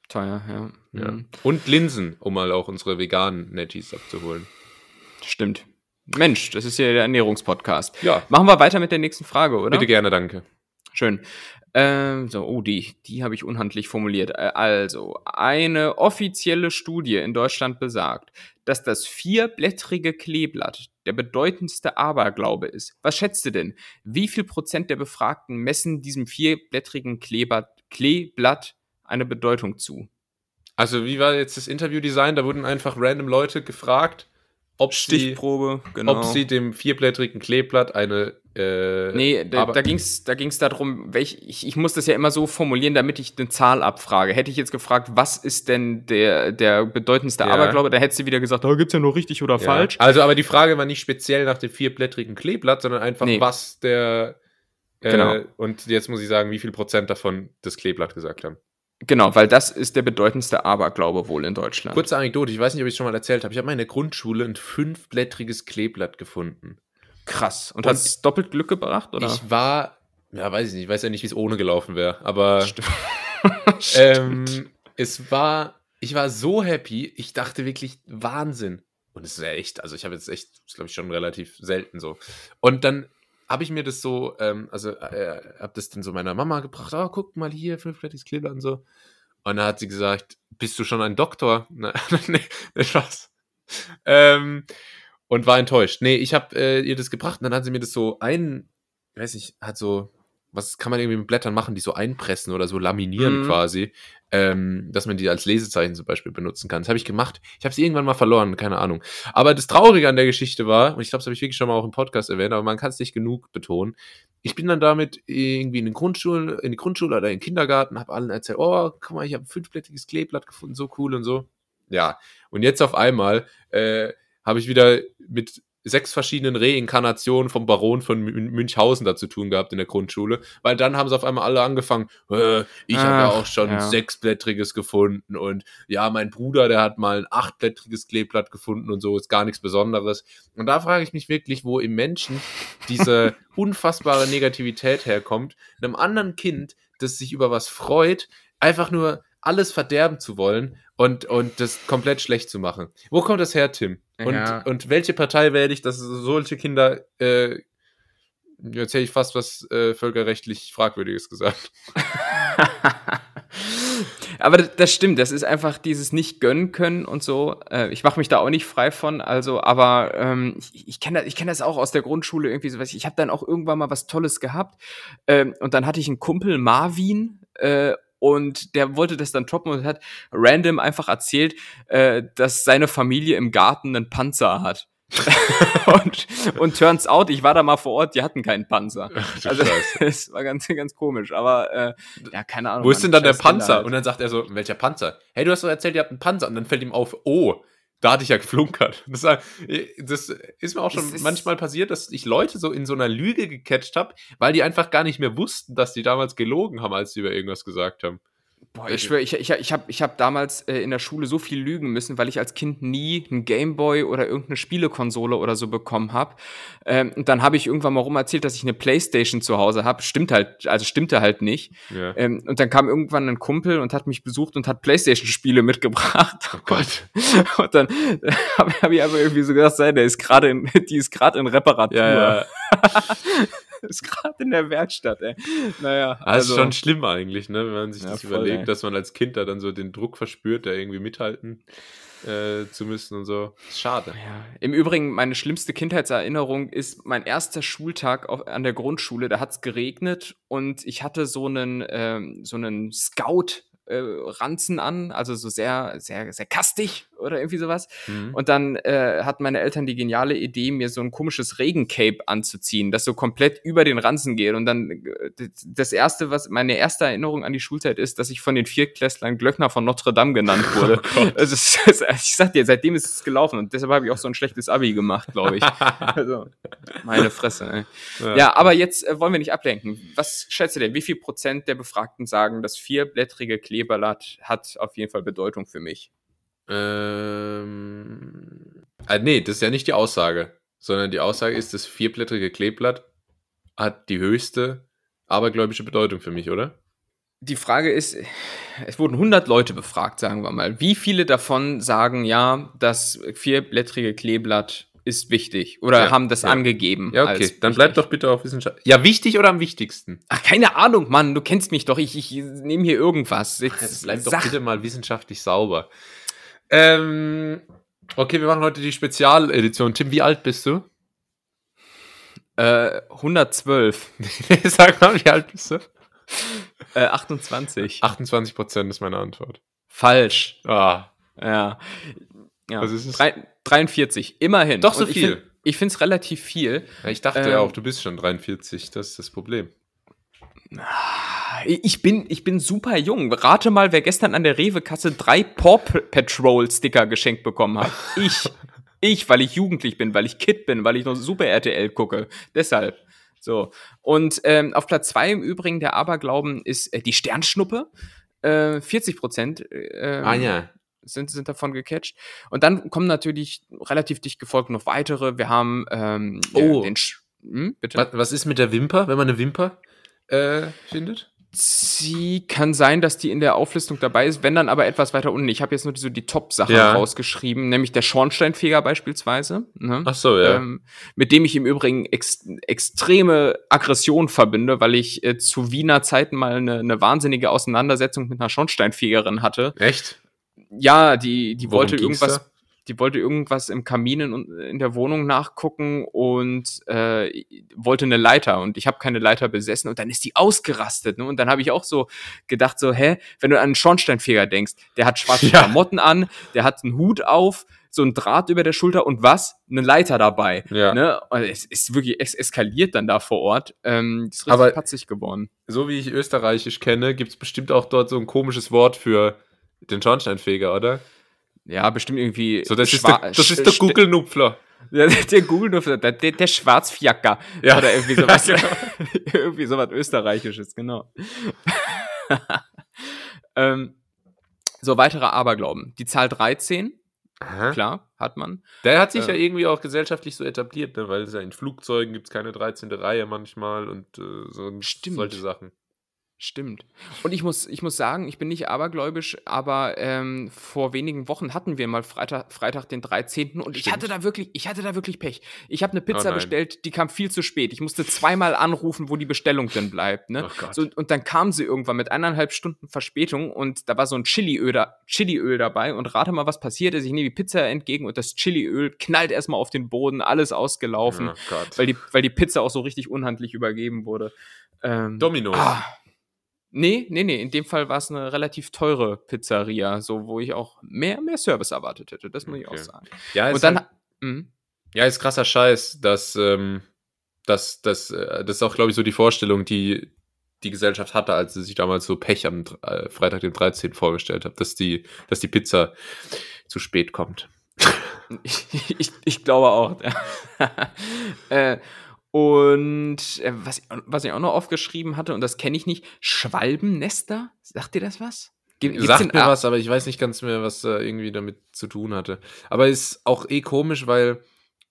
Teuer, ja. Ja. Mhm. Und Linsen, um mal auch unsere veganen Netties abzuholen. Stimmt. Mensch, das ist ja der Ernährungspodcast. Ja. Machen wir weiter mit der nächsten Frage, oder? Bitte gerne, danke. Schön. Ähm, so, oh, die, die habe ich unhandlich formuliert. Äh, Also, eine offizielle Studie in Deutschland besagt, dass das vierblättrige Kleeblatt der bedeutendste Aberglaube ist. Was schätzt du denn? Wie viel Prozent der Befragten messen diesem vierblättrigen Kleeblatt, Kleeblatt eine Bedeutung zu? Also, wie war jetzt das Interviewdesign? Da wurden einfach random Leute gefragt, ob sie, Stichprobe, genau. ob sie dem vierblättrigen Kleeblatt eine. Äh, Nee, da, da ging es da ging's darum, welch, ich, ich muss das ja immer so formulieren, damit ich eine Zahl abfrage. Hätte ich jetzt gefragt, was ist denn der, der bedeutendste Ja. Aberglaube, da hättest du wieder gesagt, da gibt's ja nur richtig oder Ja. falsch. Also, aber die Frage war nicht speziell nach dem vierblättrigen Kleeblatt, sondern einfach, Nee. was der. Äh, Genau. Und jetzt muss ich sagen, wie viel Prozent davon das Kleeblatt gesagt haben. Genau, weil das ist der bedeutendste Aberglaube wohl in Deutschland. Kurze Anekdote, ich weiß nicht, ob ich es schon mal erzählt habe. Ich habe mal in der Grundschule ein fünfblättriges Kleeblatt gefunden. Krass. Und, Und- hat's doppelt Glück gebracht, oder? Ich war, ja, weiß ich nicht, ich weiß ja nicht, wie es ohne gelaufen wäre, aber Stimmt. ähm, es war, ich war so happy, ich dachte wirklich Wahnsinn. Und es ist ja echt, also ich habe jetzt echt, das glaube ich schon relativ selten so. Und dann habe ich mir das so, ähm, also äh, habe das dann so meiner Mama gebracht, oh, guck mal hier, fünfblättiges Kleeblatt und so. Und dann hat sie gesagt, bist du schon ein Doktor? Na, nee, nee, Spaß. Ähm, und war enttäuscht. Nee, ich habe äh, ihr das gebracht und dann hat sie mir das so ein, weiß nicht, hat so, was kann man irgendwie mit Blättern machen, die so einpressen oder so laminieren Mhm. quasi, ähm, dass man die als Lesezeichen zum Beispiel benutzen kann. Das habe ich gemacht. Ich habe sie irgendwann mal verloren, keine Ahnung. Aber das Traurige an der Geschichte war, und ich glaube, das habe ich wirklich schon mal auch im Podcast erwähnt, aber man kann es nicht genug betonen. Ich bin dann damit irgendwie in den Grundschulen, in die Grundschule oder in den Kindergarten, habe allen erzählt, oh, guck mal, ich habe ein fünfblättiges Kleeblatt gefunden, so cool und so. Ja, und jetzt auf einmal äh, habe ich wieder mit sechs verschiedenen Reinkarnationen vom Baron von Mün- Münchhausen da zu tun gehabt in der Grundschule, weil dann haben sie auf einmal alle angefangen, äh, ich habe ja auch schon ja. sechsblättriges gefunden und ja, mein Bruder, der hat mal ein achtblättriges Kleeblatt gefunden und so, ist gar nichts Besonderes. Und da frage ich mich wirklich, wo im Menschen diese unfassbare Negativität herkommt, einem anderen Kind, das sich über was freut, einfach nur alles verderben zu wollen und, und das komplett schlecht zu machen. Wo kommt das her, Tim? Und, Ja. und welche Partei wähle ich, dass solche Kinder, äh, jetzt hätte ich fast was äh, völkerrechtlich Fragwürdiges gesagt. Aber das, stimmt, das ist einfach dieses nicht gönnen können und so. Äh, ich mache mich da auch nicht frei von, also, aber ähm, ich, ich kenne das, ich kenn das auch aus der Grundschule irgendwie so. Ich habe dann auch irgendwann mal was Tolles gehabt ähm, und dann hatte ich einen Kumpel, Marvin, äh, und der wollte das dann toppen und hat random einfach erzählt, äh, dass seine Familie im Garten einen Panzer hat. und, und turns out, ich war da mal vor Ort, die hatten keinen Panzer. du Also es war ganz, ganz komisch, aber äh, ja, keine Ahnung. Wo ist denn dann der Panzer? halt. Und dann sagt er so, welcher Panzer? Hey, du hast doch erzählt, ihr habt einen Panzer. Und dann fällt ihm auf, oh, da hatte ich ja geflunkert. Das, war- das ist mir auch schon ist- manchmal passiert, dass ich Leute so in so einer Lüge gecatcht habe, weil die einfach gar nicht mehr wussten, dass die damals gelogen haben, als sie über irgendwas gesagt haben. Boah, ich schwöre, ich, ich, ich habe ich hab damals äh, in der Schule so viel lügen müssen, weil ich als Kind nie einen Gameboy oder irgendeine Spielekonsole oder so bekommen habe. Ähm, und dann habe ich irgendwann mal rum erzählt, dass ich eine Playstation zu Hause habe. Stimmt halt, also stimmte halt nicht. Ja. Ähm, und dann kam irgendwann ein Kumpel und hat mich besucht und hat Playstation-Spiele mitgebracht. Oh Gott. Und dann habe hab ich aber irgendwie so gesagt, sei, der ist gerade in, die ist gerade in Reparatur. Ja, ja. ist gerade in der Werkstatt, ey. Naja, Also, das ist schon schlimm eigentlich, ne? wenn man sich Ja, das voll, überlegt, ey. dass man als Kind da dann so den Druck verspürt, da irgendwie mithalten äh, zu müssen und so. Schade. Ja, im Übrigen, meine schlimmste Kindheitserinnerung ist mein erster Schultag auf, an der Grundschule. Da hat's geregnet und ich hatte so einen, ähm, so einen Scout. Äh, Ranzen an, also so sehr, sehr, sehr kastig oder irgendwie sowas. Mhm. Und dann äh, hatten meine Eltern die geniale Idee, mir so ein komisches Regencape anzuziehen, das so komplett über den Ranzen geht. Und dann äh, das erste, was meine erste Erinnerung an die Schulzeit ist, dass ich von den Viertklässlern Glöckner von Notre Dame genannt wurde. also, es ist, ich sag dir, seitdem ist es gelaufen und deshalb habe ich auch so ein schlechtes Abi gemacht, glaube ich. also, meine Fresse. Ey. Ja, aber jetzt äh, wollen wir nicht ablenken. Was schätzt du denn? Wie viel Prozent der Befragten sagen, das vierblättrige Kleeblatt hat auf jeden Fall Bedeutung für mich? Ähm, äh, nee, das ist ja nicht die Aussage, sondern die Aussage ist, das vierblättrige Kleeblatt hat die höchste abergläubische Bedeutung für mich, oder? die Frage ist, es wurden 100 Leute befragt, sagen wir mal. Wie viele davon sagen, ja, das vierblättrige Kleeblatt ist wichtig oder Ja, haben das ja. angegeben. Ja, okay. Dann bleib doch bitte auf Wissenschaft. Ja, wichtig oder am wichtigsten? Ach, keine Ahnung, Mann, du kennst mich doch. Ich, ich nehme hier irgendwas. Jetzt, Jetzt bleib doch sag- bitte mal wissenschaftlich sauber. Ähm, okay, wir machen heute die Spezialedition. Tim, wie alt bist du? Äh, 112. Sag mal, wie alt bist du? Äh, 28. 28 Prozent ist meine Antwort. Falsch. Ah, Ja. ja. Was ist es? Drei, 43, immerhin. Doch so Und viel. Ich finde es relativ viel. ja, ich dachte Ähm, ja auch, du bist schon 43. Das ist das Problem. Ich bin, ich bin super jung. Rate mal, wer gestern an der Rewe-Kasse drei Paw Patrol-Sticker geschenkt bekommen hat. Ich. ich, weil ich jugendlich bin, weil ich Kid bin, weil ich noch Super RTL gucke. Deshalb. So. Und ähm, auf Platz zwei im Übrigen der Aberglauben ist äh, die Sternschnuppe. Äh, 40 Prozent äh, Ah ja. sind, sind davon gecatcht. Und dann kommen natürlich relativ dicht gefolgt noch weitere. Wir haben ähm, Oh. den Sch hm, bitte. Was, was ist mit der Wimper, wenn man eine Wimper äh, findet? Sie kann sein, dass die in der Auflistung dabei ist, wenn dann aber etwas weiter unten. Ich habe jetzt nur so die Top-Sachen Ja. rausgeschrieben, nämlich der Schornsteinfeger beispielsweise, ne? Ach so, ja. ähm, mit dem ich im Übrigen ex extreme Aggression verbinde, weil ich äh, zu Wiener Zeiten mal eine, eine wahnsinnige Auseinandersetzung mit einer Schornsteinfegerin hatte. Echt? Ja, die, die Worum wollte irgendwas, da? Die wollte irgendwas im Kamin in, in der Wohnung nachgucken und äh, wollte eine Leiter und ich habe keine Leiter besessen und dann ist die ausgerastet. Ne? Und dann habe ich auch so gedacht, so, hä, wenn du an einen Schornsteinfeger denkst, der hat schwarze Ja. Klamotten an, der hat einen Hut auf, so ein Draht über der Schulter und was? Eine Leiter dabei. Ja. Ne? Und es ist wirklich, es eskaliert dann da vor Ort. Ähm, ist richtig Aber- patzig geworden. So wie ich Österreichisch kenne, gibt es bestimmt auch dort so ein komisches Wort für den Schornsteinfeger, oder? Ja, bestimmt irgendwie. So, das ist der, das ist der Google-Nupfler. Ja, der Google nur der, der, der Schwarzfiaker. Ja. Oder irgendwie sowas. Ja, genau. irgendwie sowas Österreichisches, genau. ähm, so, weitere Aberglauben. Die Zahl 13, Aha. klar, hat man. Der hat sich ja Ähm. irgendwie auch gesellschaftlich so etabliert, ne? weil es ja in Flugzeugen gibt es keine 13. Reihe manchmal und äh, so Stimmt. solche Sachen. Stimmt. Und ich muss, ich muss sagen, ich bin nicht abergläubisch, aber ähm, vor wenigen Wochen hatten wir mal Freitag, Freitag den 13. und ich Stimmt. hatte da wirklich, ich hatte da wirklich Pech. Ich habe eine Oh Pizza nein. bestellt, die kam viel zu spät. Ich musste zweimal anrufen, wo die Bestellung denn bleibt. Ne? Oh. So, und dann kam sie irgendwann mit eineinhalb Stunden Verspätung und da war so ein Chiliöl, Chiliöl dabei und rate mal, was passiert ist. Ich nehme die Pizza entgegen und das Chiliöl knallt erstmal auf den Boden, alles ausgelaufen, Oh weil, die, weil die Pizza auch so richtig unhandlich übergeben wurde. Ähm, Dominos. Ah. Nee, nee, nee. In dem Fall war es eine relativ teure Pizzeria, so wo ich auch mehr, mehr Service erwartet hätte. Das muss ich auch Okay. sagen. ja, ist Und dann. halt, Mhm. ja, ist krasser Scheiß, dass, ähm, dass, dass, äh, das ist auch, glaube ich, so die Vorstellung, die die Gesellschaft hatte, als sie sich damals so Pech am äh, Freitag, den 13. vorgestellt hat, dass die, dass die Pizza zu spät kommt. Ich, ich, ich glaube auch. Äh, und äh, was, ich- was ich auch noch aufgeschrieben hatte, und das kenne ich nicht, Schwalbennester? Sagt dir das was? Gibt's Sagt mir ah, was, aber ich weiß nicht ganz mehr, was da irgendwie damit zu tun hatte. Aber ist auch eh komisch, weil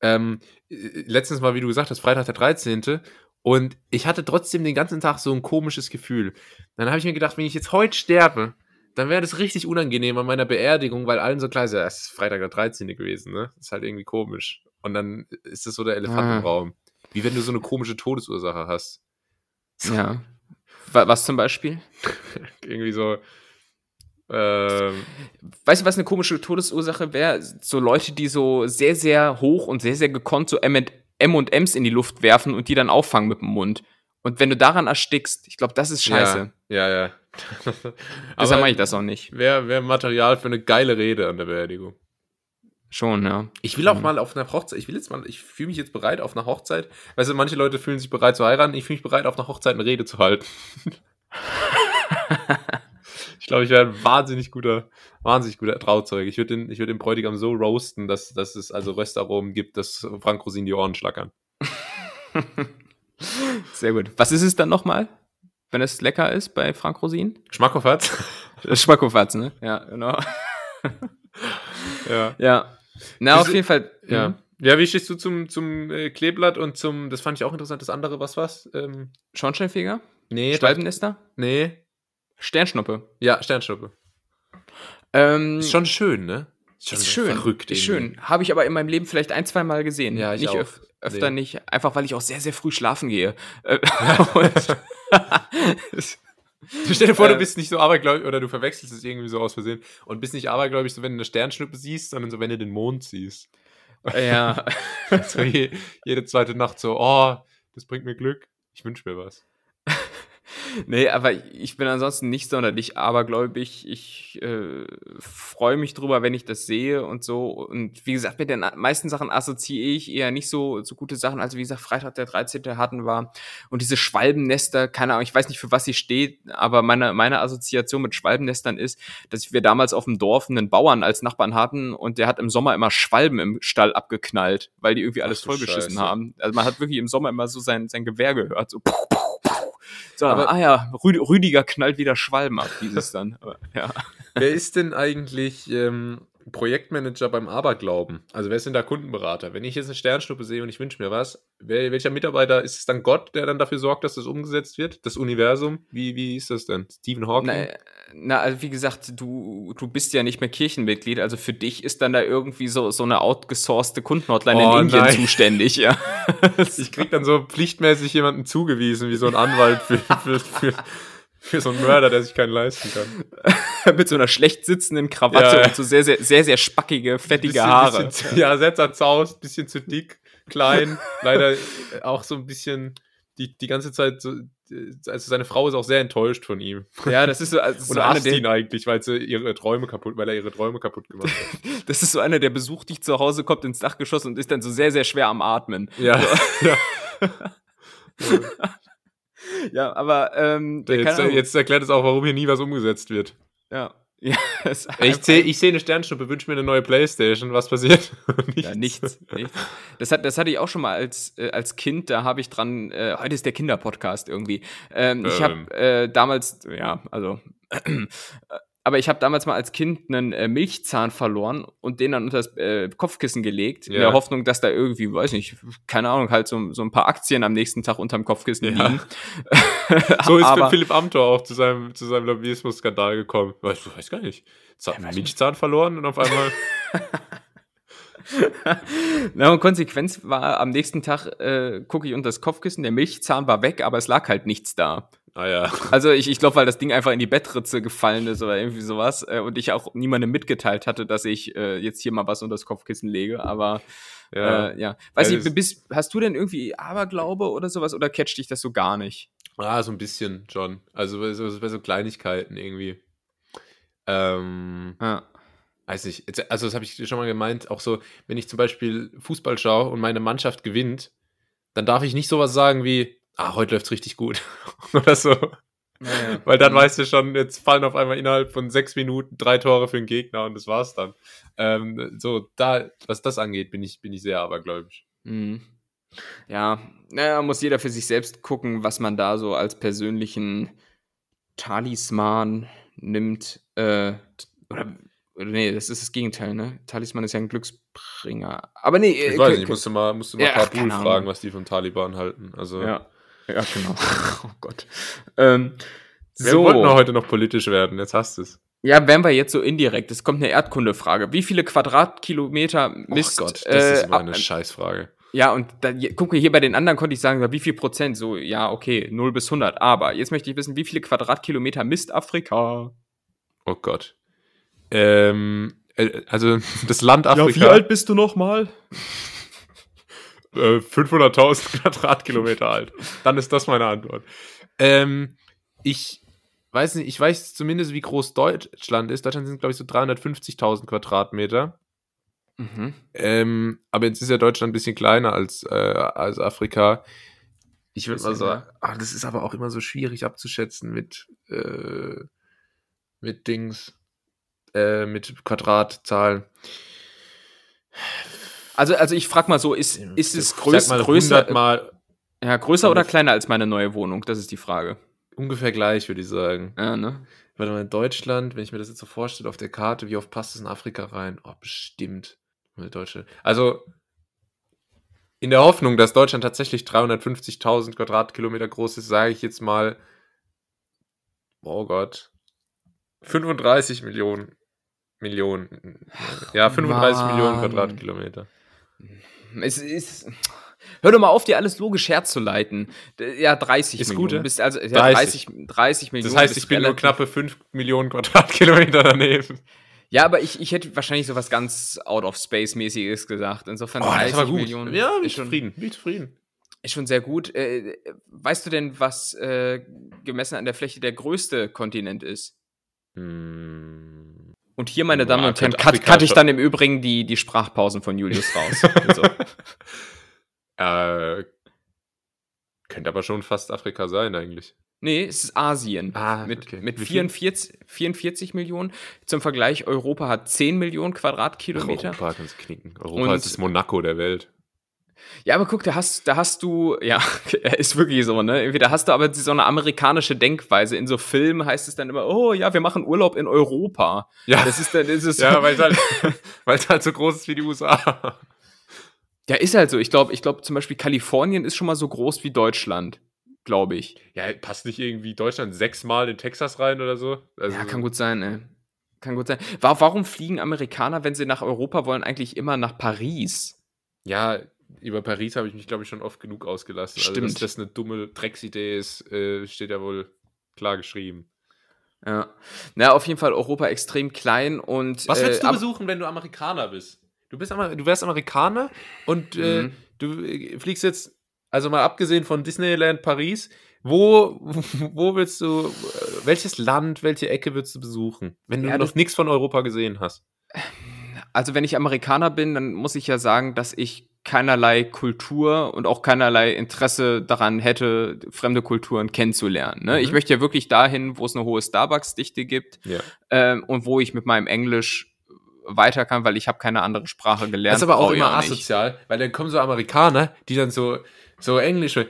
ähm, äh, letztens mal, wie du gesagt hast, Freitag der 13. Und ich hatte trotzdem den ganzen Tag so ein komisches Gefühl. Dann habe ich mir gedacht, wenn ich jetzt heute sterbe, dann wäre das richtig unangenehm an meiner Beerdigung, weil allen so klar ist, ja, es ist Freitag der 13. gewesen, ne? ist halt irgendwie komisch. Und dann ist das so der Elefant Ah. im Raum. Wie wenn du so eine komische Todesursache hast. Ja. Wa- Was zum Beispiel? irgendwie so. Ähm, Weißt du, was eine komische Todesursache wäre? So Leute, die so sehr, sehr hoch und sehr, sehr gekonnt so M&M's in die Luft werfen und die dann auffangen mit dem Mund. Und wenn du daran erstickst, ich glaube, das ist scheiße. Ja, ja. ja. Deshalb mache ich das auch nicht. Wäre wär Material für eine geile Rede an der Beerdigung. Schon, ja. Ich will auch Mhm. mal auf einer Hochzeit, ich will jetzt mal, ich fühle mich jetzt bereit auf einer Hochzeit. Weißt du, manche Leute fühlen sich bereit zu heiraten, ich fühle mich bereit auf einer Hochzeit eine Rede zu halten. ich glaube, ich wäre ein wahnsinnig guter, wahnsinnig guter Trauzeuge. Ich würde den, ich würde den Bräutigam so roasten, dass, dass es also Röstaromen gibt, dass Frank Rosin die Ohren schlackern. Sehr gut. Was ist es dann nochmal, wenn es lecker ist bei Frank Rosin? Schmackhoff hat's? Schmackofatz, ne? Ja, genau. ja. Ja. Na, auf Diese- jeden Fall. Ja. mhm. Ja, wie stehst du zum, zum äh, Kleeblatt und zum, das fand ich auch interessant, das andere, was war's? Ähm, Schornsteinfeger? nee, Schwalbennester? nee. Sternschnuppe. Ja, Sternschnuppe. Ähm, Ist schon schön, ne? schon Ist schön, verrückt. ist irgendwie. schön. Habe ich aber in meinem Leben vielleicht ein, zwei Mal gesehen. Ja, ich nicht auch. öf öfter Nee. nicht, einfach weil ich auch sehr, sehr früh schlafen gehe. Stell dir vor, du Äh, bist nicht so abergläubig oder du verwechselst es irgendwie so aus Versehen und bist nicht abergläubig, so wenn du eine Sternschnuppe siehst, sondern so wenn du den Mond siehst. ja, So je, jede zweite Nacht so, oh, das bringt mir Glück. Ich wünsche mir was. Nee, aber ich bin ansonsten nicht sonderlich abergläubig. Ich äh, freue mich drüber, wenn ich das sehe und so. Und wie gesagt, mit den meisten Sachen assoziiere ich eher nicht so, so gute Sachen. Also wie gesagt, Freitag der 13. hatten war. Und diese Schwalbennester, keine Ahnung, ich weiß nicht, für was sie steht, aber meine, meine Assoziation mit Schwalbennestern ist, dass wir damals auf dem Dorf einen Bauern als Nachbarn hatten und der hat im Sommer immer Schwalben im Stall abgeknallt, weil die irgendwie alles vollgeschissen haben. Also man hat wirklich im Sommer immer so sein, sein Gewehr gehört, so puh, puh. So, Aber- ah ja, Rü Rüdiger knallt wieder Schwalben ab, hieß es dann. Aber, ja. Wer ist denn eigentlich ähm, Projektmanager beim Aberglauben? Also wer ist denn da Kundenberater? Wenn ich jetzt eine Sternschnuppe sehe und ich wünsche mir was, wer, welcher Mitarbeiter ist es dann Gott, der dann dafür sorgt, dass das umgesetzt wird? Das Universum? Wie, wie ist das denn? Stephen Hawking? Na, na, also wie gesagt, du, du bist ja nicht mehr Kirchenmitglied, also für dich ist dann da irgendwie so, so eine outgesourcete Kundenhotline Oh, in Indien nein. zuständig, ja. Ich krieg dann so pflichtmäßig jemanden zugewiesen, wie so ein Anwalt für, für, für, für so einen Mörder, der sich keinen leisten kann. mit so einer schlecht sitzenden Krawatte Ja, ja. und so sehr, sehr, sehr, sehr spackige, fettige Bisschen- Haare. Bisschen, ja, sehr zerzaust, bisschen zu dick, klein, leider auch so ein bisschen die, die ganze Zeit so, also seine Frau ist auch sehr enttäuscht von ihm. Ja, das ist so, also so Und hasst ihn eigentlich, weil sie ihre Träume kaputt, weil er ihre Träume kaputt gemacht hat. das ist so einer, der besucht dich zu Hause, kommt ins Dachgeschoss und ist dann so sehr, sehr schwer am Atmen. Ja, ja. Ja, aber ähm, der Jetzt, Ahnung. jetzt erklärt es auch, warum hier nie was umgesetzt wird. ja. Ja, Ich sehe ich seh eine Sternschnuppe, wünsche mir eine neue Playstation. Was passiert? Ja, nichts, nichts. Das, hat, das hatte ich auch schon mal als, äh, als Kind, da habe ich dran, äh, heute ist der Kinderpodcast irgendwie. Ähm, ich Ähm. habe äh, damals, ja, also, äh, aber ich habe damals mal als Kind einen äh, Milchzahn verloren und den dann unter das äh, Kopfkissen gelegt, in Ja. der Hoffnung, dass da irgendwie, weiß nicht, keine Ahnung, halt so, so ein paar Aktien am nächsten Tag unterm Kopfkissen Ja. liegen. So ist aber, Philipp Amthor auch zu seinem, zu seinem Lobbyismus-Skandal gekommen. Weißt du, weiß gar nicht. Zahn, Ja, weiß Milchzahn verloren und auf einmal. Na, und Konsequenz war, am nächsten Tag äh, gucke ich unter das Kopfkissen, der Milchzahn war weg, aber es lag halt nichts da. Ah ja. Also ich, ich glaube, weil das Ding einfach in die Bettritze gefallen ist oder irgendwie sowas äh, und ich auch niemandem mitgeteilt hatte, dass ich äh, jetzt hier mal was unter das Kopfkissen lege, aber Ja. äh, ja. Weiß Ja, ich, bist, hast du denn irgendwie Aberglaube oder sowas oder catcht dich das so gar nicht? Ah, so ein bisschen schon. Also bei so, bei so Kleinigkeiten irgendwie. Ähm, Ja. weiß nicht. Also das habe ich schon mal gemeint. Auch so, wenn ich zum Beispiel Fußball schaue und meine Mannschaft gewinnt, dann darf ich nicht sowas sagen wie, ah, heute läuft's richtig gut. Oder so. Weil dann Mhm. weißt du schon, jetzt fallen auf einmal innerhalb von sechs Minuten drei Tore für den Gegner und das war's dann. Ähm, so, da, was das angeht, bin ich, bin ich sehr abergläubisch. Mhm. Ja, naja, muss jeder für sich selbst gucken, was man da so als persönlichen Talisman nimmt. Äh, oder, oder nee, das ist das Gegenteil, ne? Talisman ist ja ein Glücksbringer. Aber nee, Ich äh, weiß nicht, ich musste mal, musste mal Ja, Kabul fragen, was die vom Taliban halten. Also, Ja, ja genau. oh Gott. Ähm, wir so, wollten heute noch politisch werden, jetzt hast du es. ja, wären wir jetzt so indirekt. Es kommt eine Erdkundefrage. Wie viele Quadratkilometer Mist? oh Gott, das ist äh, immer ab- eine Scheißfrage. Ja, und da, je- guck mal, hier bei den anderen konnte ich sagen, wie viel Prozent? So, ja, okay, 0 bis 100. Aber jetzt möchte ich wissen, wie viele Quadratkilometer misst Afrika? Oh Gott. Ähm, äh, also das Land Afrika. bist du nochmal? Äh, 500.000 Quadratkilometer alt. Dann ist das meine Antwort. Ähm, ich weiß nicht, ich weiß zumindest, wie groß Deutschland ist. Deutschland sind, glaube ich, so 350.000 Quadratmeter. Mhm. Ähm, aber jetzt ist ja Deutschland ein bisschen kleiner als, äh, als Afrika. Ich würde mal sagen, ah, das ist aber auch immer so schwierig abzuschätzen mit, äh, mit Dings, äh, mit Quadratzahlen. Also, also ich frag mal so, ist, ist es größer, mal größer, 100 Mal ja, größer oder kleiner als meine neue Wohnung? Das ist die Frage. ungefähr gleich, würde ich sagen. Ja, ne? Warte mal, in Deutschland, wenn ich mir das jetzt so vorstelle auf der Karte, wie oft passt es in Afrika rein? Oh, bestimmt. Deutschland. Also, in der Hoffnung, dass Deutschland tatsächlich 350.000 Quadratkilometer groß ist, sage ich jetzt mal, oh Gott, 35 Millionen. Millionen. Ja, 35 Millionen Mann. Quadratkilometer. Es ist. Hör doch mal auf, dir alles logisch herzuleiten. Ja, 30 Ist Millionen. gut? Bist also, ja, 30. 30, 30 Millionen. Das heißt, ich bin nur knappe 5 Millionen Quadratkilometer daneben. Ja, aber ich, ich hätte wahrscheinlich so was ganz out of space-mäßiges gesagt. Insofern Oh, das 30 war gut. Millionen Ja, bin ich zufrieden. Bin ich zufrieden. ist schon sehr gut. Äh, weißt du denn, was äh, gemessen an der Fläche der größte Kontinent ist? Hm. Und hier, meine Damen und Herren, cut, cut ich dann im Übrigen die, die Sprachpausen von Julius raus. so. Äh, könnte aber schon fast Afrika sein, eigentlich. Nee, es ist Asien. Ah, mit okay. mit Wie viel? 44, 44 Millionen. Zum Vergleich, Europa hat 10 Millionen Quadratkilometer. Europa kannst du knicken. Europa Und- ist das Monaco der Welt. Ja, aber guck, da hast, da hast du, ja, ist wirklich so, ne? Da hast du aber so eine amerikanische Denkweise. In so Filmen heißt es dann immer, oh ja, wir machen Urlaub in Europa. Ja, Das ist dann, ist ja weil es halt, weil's halt so groß ist wie die USA. ja, ist halt so. Ich glaube, ich glaube zum Beispiel Kalifornien ist schon mal so groß wie Deutschland, glaube ich. Ja, passt nicht irgendwie Deutschland sechsmal in Texas rein oder so? Also, Ja, kann gut sein, ey. Kann gut sein. Wa- Warum fliegen Amerikaner, wenn sie nach Europa wollen, eigentlich immer nach Paris? Ja, über Paris habe ich mich, glaube ich, schon oft genug ausgelassen. Also, Stimmt. dass das eine dumme Drecksidee ist, äh, steht ja wohl klar geschrieben. Ja. Na, auf jeden Fall Europa extrem klein und. Was willst äh, du besuchen, wenn du Amerikaner bist? Du bist Amer du wärst Amerikaner und äh, Mhm. du äh, fliegst jetzt, also mal abgesehen von Disneyland Paris, wo, wo willst du, äh, welches Land, welche Ecke willst du besuchen, wenn du Ja, noch nichts von Europa gesehen hast? Also, wenn ich Amerikaner bin, dann muss ich ja sagen, dass ich keinerlei Kultur und auch keinerlei Interesse daran hätte, fremde Kulturen kennenzulernen. Ne? Mhm. Ich möchte ja wirklich dahin, wo es eine hohe Starbucks-Dichte gibt Ja. ähm, und wo ich mit meinem Englisch weiter kann, weil ich habe keine andere Sprache gelernt. Das ist aber auch immer nicht. asozial, weil dann kommen so Amerikaner, die dann so, so Englisch, so,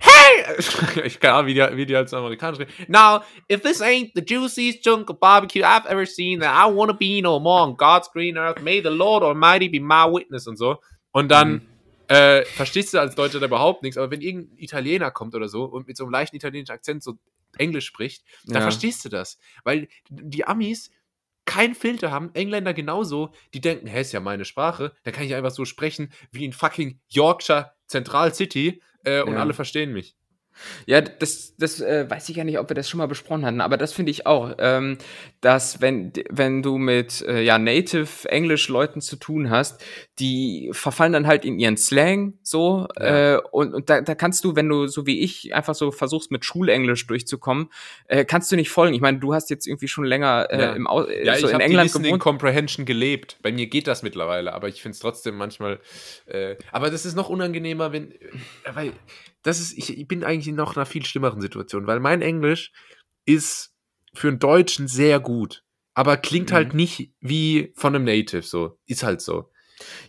hey! Ich keine Ahnung, wie die, wie die halt so Amerikaner reden. Now, if this ain't the juiciest chunk of barbecue I've ever seen, then I wanna be no more on God's green earth. May the Lord Almighty be my witness und so. Und dann Mhm. äh, verstehst du als Deutscher da überhaupt nichts, aber wenn irgendein Italiener kommt oder so und mit so einem leichten italienischen Akzent so Englisch spricht, dann Ja. verstehst du das. Weil die Amis keinen Filter haben, Engländer genauso, die denken, hä, ist ja meine Sprache, da kann ich einfach so sprechen wie in fucking Yorkshire Central City äh, und Ja. alle verstehen mich. Ja, das, das äh, weiß ich ja nicht, ob wir das schon mal besprochen hatten, aber das finde ich auch, ähm, dass wenn, wenn du mit äh, ja, Native English-Leuten zu tun hast, die verfallen dann halt in ihren Slang so Ja. äh, und, und da, da kannst du, wenn du so wie ich einfach so versuchst mit Schulenglisch durchzukommen, äh, kannst du nicht folgen. Ich meine, du hast jetzt irgendwie schon länger äh, Ja. im Au äh, Ja, so ich in habe die England Listening gewohnt. Comprehension gelebt. Bei mir geht das mittlerweile, aber ich finde es trotzdem manchmal. Äh, aber das ist noch unangenehmer, wenn. Äh, weil das ist, ich, ich bin eigentlich in noch einer viel schlimmeren Situation, weil mein Englisch ist für einen Deutschen sehr gut, aber klingt Mhm. halt nicht wie von einem Native so. Ist halt so.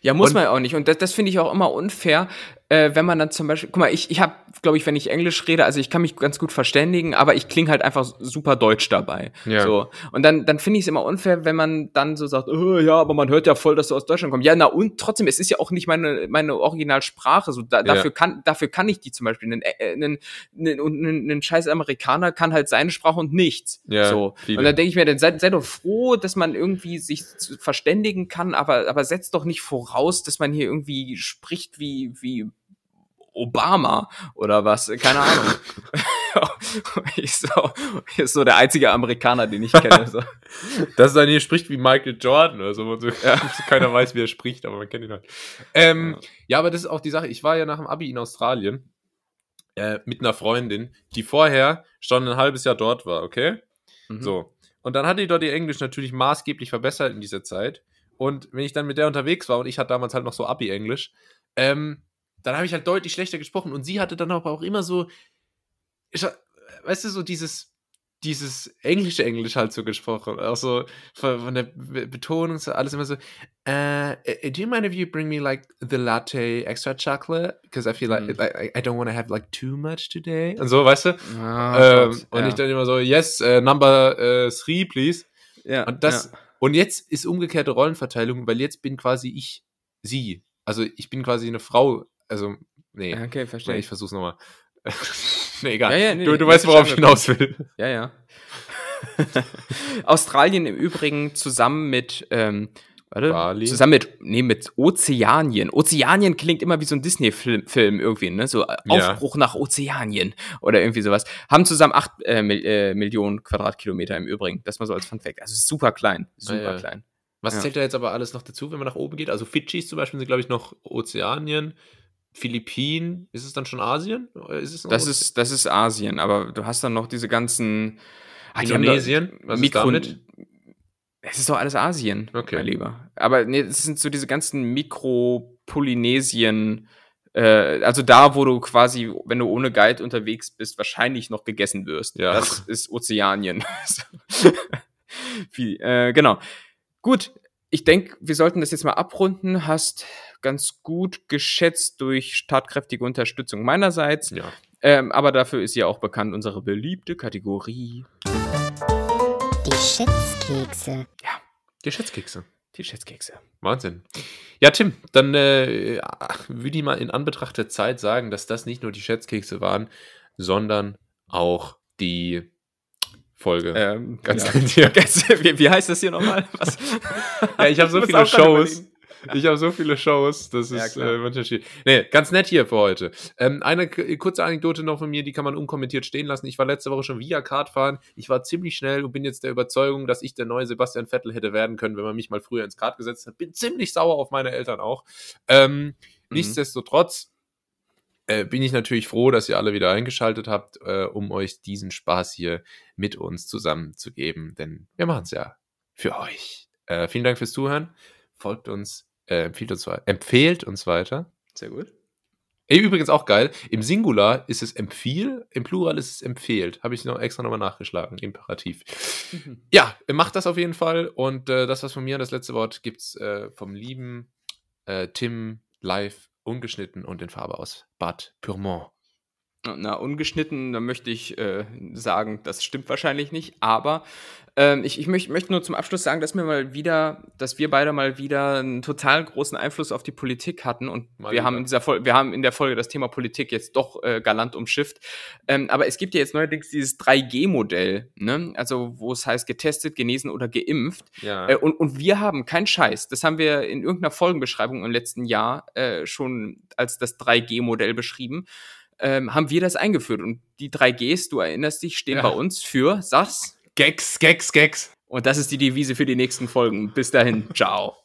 Ja, muss Und- man ja auch nicht. Und das, das finde ich auch immer unfair, äh, wenn man dann zum Beispiel, guck mal, ich, ich habe, glaube ich, wenn ich Englisch rede, also ich kann mich ganz gut verständigen, aber ich klinge halt einfach super deutsch dabei. Ja. So. Und dann, dann finde ich es immer unfair, wenn man dann so sagt, oh, ja, aber man hört ja voll, dass du aus Deutschland kommst. Ja, na und trotzdem, es ist ja auch nicht meine, meine Originalsprache. So, da, Ja. dafür, kann, dafür kann ich die zum Beispiel. Einen, äh, einen, einen, einen, einen scheiß Amerikaner kann halt seine Sprache und nichts. Ja, so. viele. Und dann denke ich mir, dann sei, sei doch froh, dass man irgendwie sich verständigen kann, aber, aber setzt doch nicht voraus, dass man hier irgendwie spricht wie, wie Obama oder was, keine Ahnung. ich so, ist so der einzige Amerikaner, den ich kenne. So. Das dann hier spricht wie Michael Jordan oder so. So. Keiner weiß, wie er spricht, aber man kennt ihn halt. Ähm, ja. aber das ist auch die Sache. Ich war ja nach dem Abi in Australien äh, mit einer Freundin, die vorher schon ein halbes Jahr dort war, okay? Mhm. So. Und dann hatte die dort ihr Englisch natürlich maßgeblich verbessert in dieser Zeit. Und wenn ich dann mit der unterwegs war und ich hatte damals halt noch so Abi-Englisch, ähm, dann habe ich halt deutlich schlechter gesprochen. Und sie hatte dann aber auch immer so, ich, weißt du, so dieses, dieses englische Englisch halt so gesprochen. Auch so von, von der Be Betonung, so alles immer so, äh, do you mind if you bring me like the latte extra chocolate? Because I feel like Mhm. I, I don't want to have like too much today. Und so, weißt du? Ah, ähm, Gott, und ja. ich dann immer so, yes, äh, number äh, three, please. ja, Und das, ja. und jetzt ist umgekehrte Rollenverteilung, weil jetzt bin quasi ich sie. Also ich bin quasi eine Frau. Also, nee. Ja, okay, verstehe nee ich. versuch's nochmal. nee, egal. Ja, ja, nee, du du nee, weißt, worauf ich hinaus will. Ja, ja. Australien im Übrigen zusammen mit, ähm, warte, Bali. zusammen mit, nee, mit Ozeanien. Ozeanien klingt immer wie so ein Disney-Film Film irgendwie, ne? So äh, Ja. Aufbruch nach Ozeanien oder irgendwie sowas. Haben zusammen acht äh, Mil äh, Millionen Quadratkilometer im Übrigen. Das mal so als Fun Fact. Also super klein, super ja. klein. Was Ja. zählt da jetzt aber alles noch dazu, wenn man nach oben geht? Also Fidschis zum Beispiel sind, glaube ich, noch Ozeanien. Philippinen, ist es dann schon Asien? Oder Ist Das ist, das ist Asien, aber du hast dann noch diese ganzen Ah, Indonesien? Was ist Mikro damit? Es ist doch alles Asien, Okay. mein Lieber. Aber nee, es sind so diese ganzen Mikropolynesien, äh, also da, wo du quasi, wenn du ohne Guide unterwegs bist, wahrscheinlich noch gegessen wirst. Ja. Das ist Ozeanien. Wie, äh, genau. Gut, ich denke, wir sollten das jetzt mal abrunden. Hast ganz gut geschätzt durch tatkräftige Unterstützung meinerseits. Ja. Ähm, aber dafür ist ja auch bekannt unsere beliebte Kategorie. Die Schätzkekse. Die Schätzkekse. Die Schätzkekse. Wahnsinn. Ja, Tim, dann äh, würde ich mal in Anbetracht der Zeit sagen, dass das nicht nur die Schätzkekse waren, sondern auch die Folge. Ähm, Ganz ja. wie, wie heißt das hier nochmal? Was? Ja, ich habe so viele Shows. Ich habe so viele Shows, das Ja, ist äh, manchmal schwierig. Nee, ganz nett hier für heute. Ähm, eine k- kurze Anekdote noch von mir, die kann man unkommentiert stehen lassen. Ich war letzte Woche schon via Kart fahren. Ich war ziemlich schnell und bin jetzt der Überzeugung, dass ich der neue Sebastian Vettel hätte werden können, wenn man mich mal früher ins Kart gesetzt hat. Bin ziemlich sauer auf meine Eltern auch. Ähm, Mhm. Nichtsdestotrotz äh, bin ich natürlich froh, dass ihr alle wieder eingeschaltet habt, äh, um euch diesen Spaß hier mit uns zusammenzugeben. Denn wir machen es ja für euch. Äh, vielen Dank fürs Zuhören. Folgt uns, äh, empfiehlt uns, wei- empfehlt uns weiter. Sehr gut. Ey, Übrigens auch geil. Im Singular ist es empfiehl, im Plural ist es empfehlt. Habe ich noch extra nochmal nachgeschlagen. Imperativ. Ja, macht das auf jeden Fall. Und äh, das, was von mir das letzte Wort gibt's äh, vom lieben äh, Tim live ungeschnitten und in Farbe aus Bad Pyrmont. Na, ungeschnitten, da möchte ich äh, sagen, das stimmt wahrscheinlich nicht, aber ähm, ich, ich möcht, möchte nur zum Abschluss sagen, dass wir mal wieder, dass wir beide mal wieder einen total großen Einfluss auf die Politik hatten und Mal wir wieder. haben in dieser Folge, wir haben in der Folge das Thema Politik jetzt doch äh, galant umschifft. Ähm, aber es gibt ja jetzt neuerdings dieses 3G-Modell, ne? Also wo es heißt getestet, genesen oder geimpft. Ja. Äh, und, und wir haben keinen Scheiß. Das haben wir in irgendeiner Folgenbeschreibung im letzten Jahr äh, schon als das 3G-Modell beschrieben. Ähm, haben wir das eingeführt. Und die 3Gs, du erinnerst dich, stehen Ja. bei uns für, sag's. Gags, Gags, Gags. Und das ist die Devise für die nächsten Folgen. Bis dahin, ciao.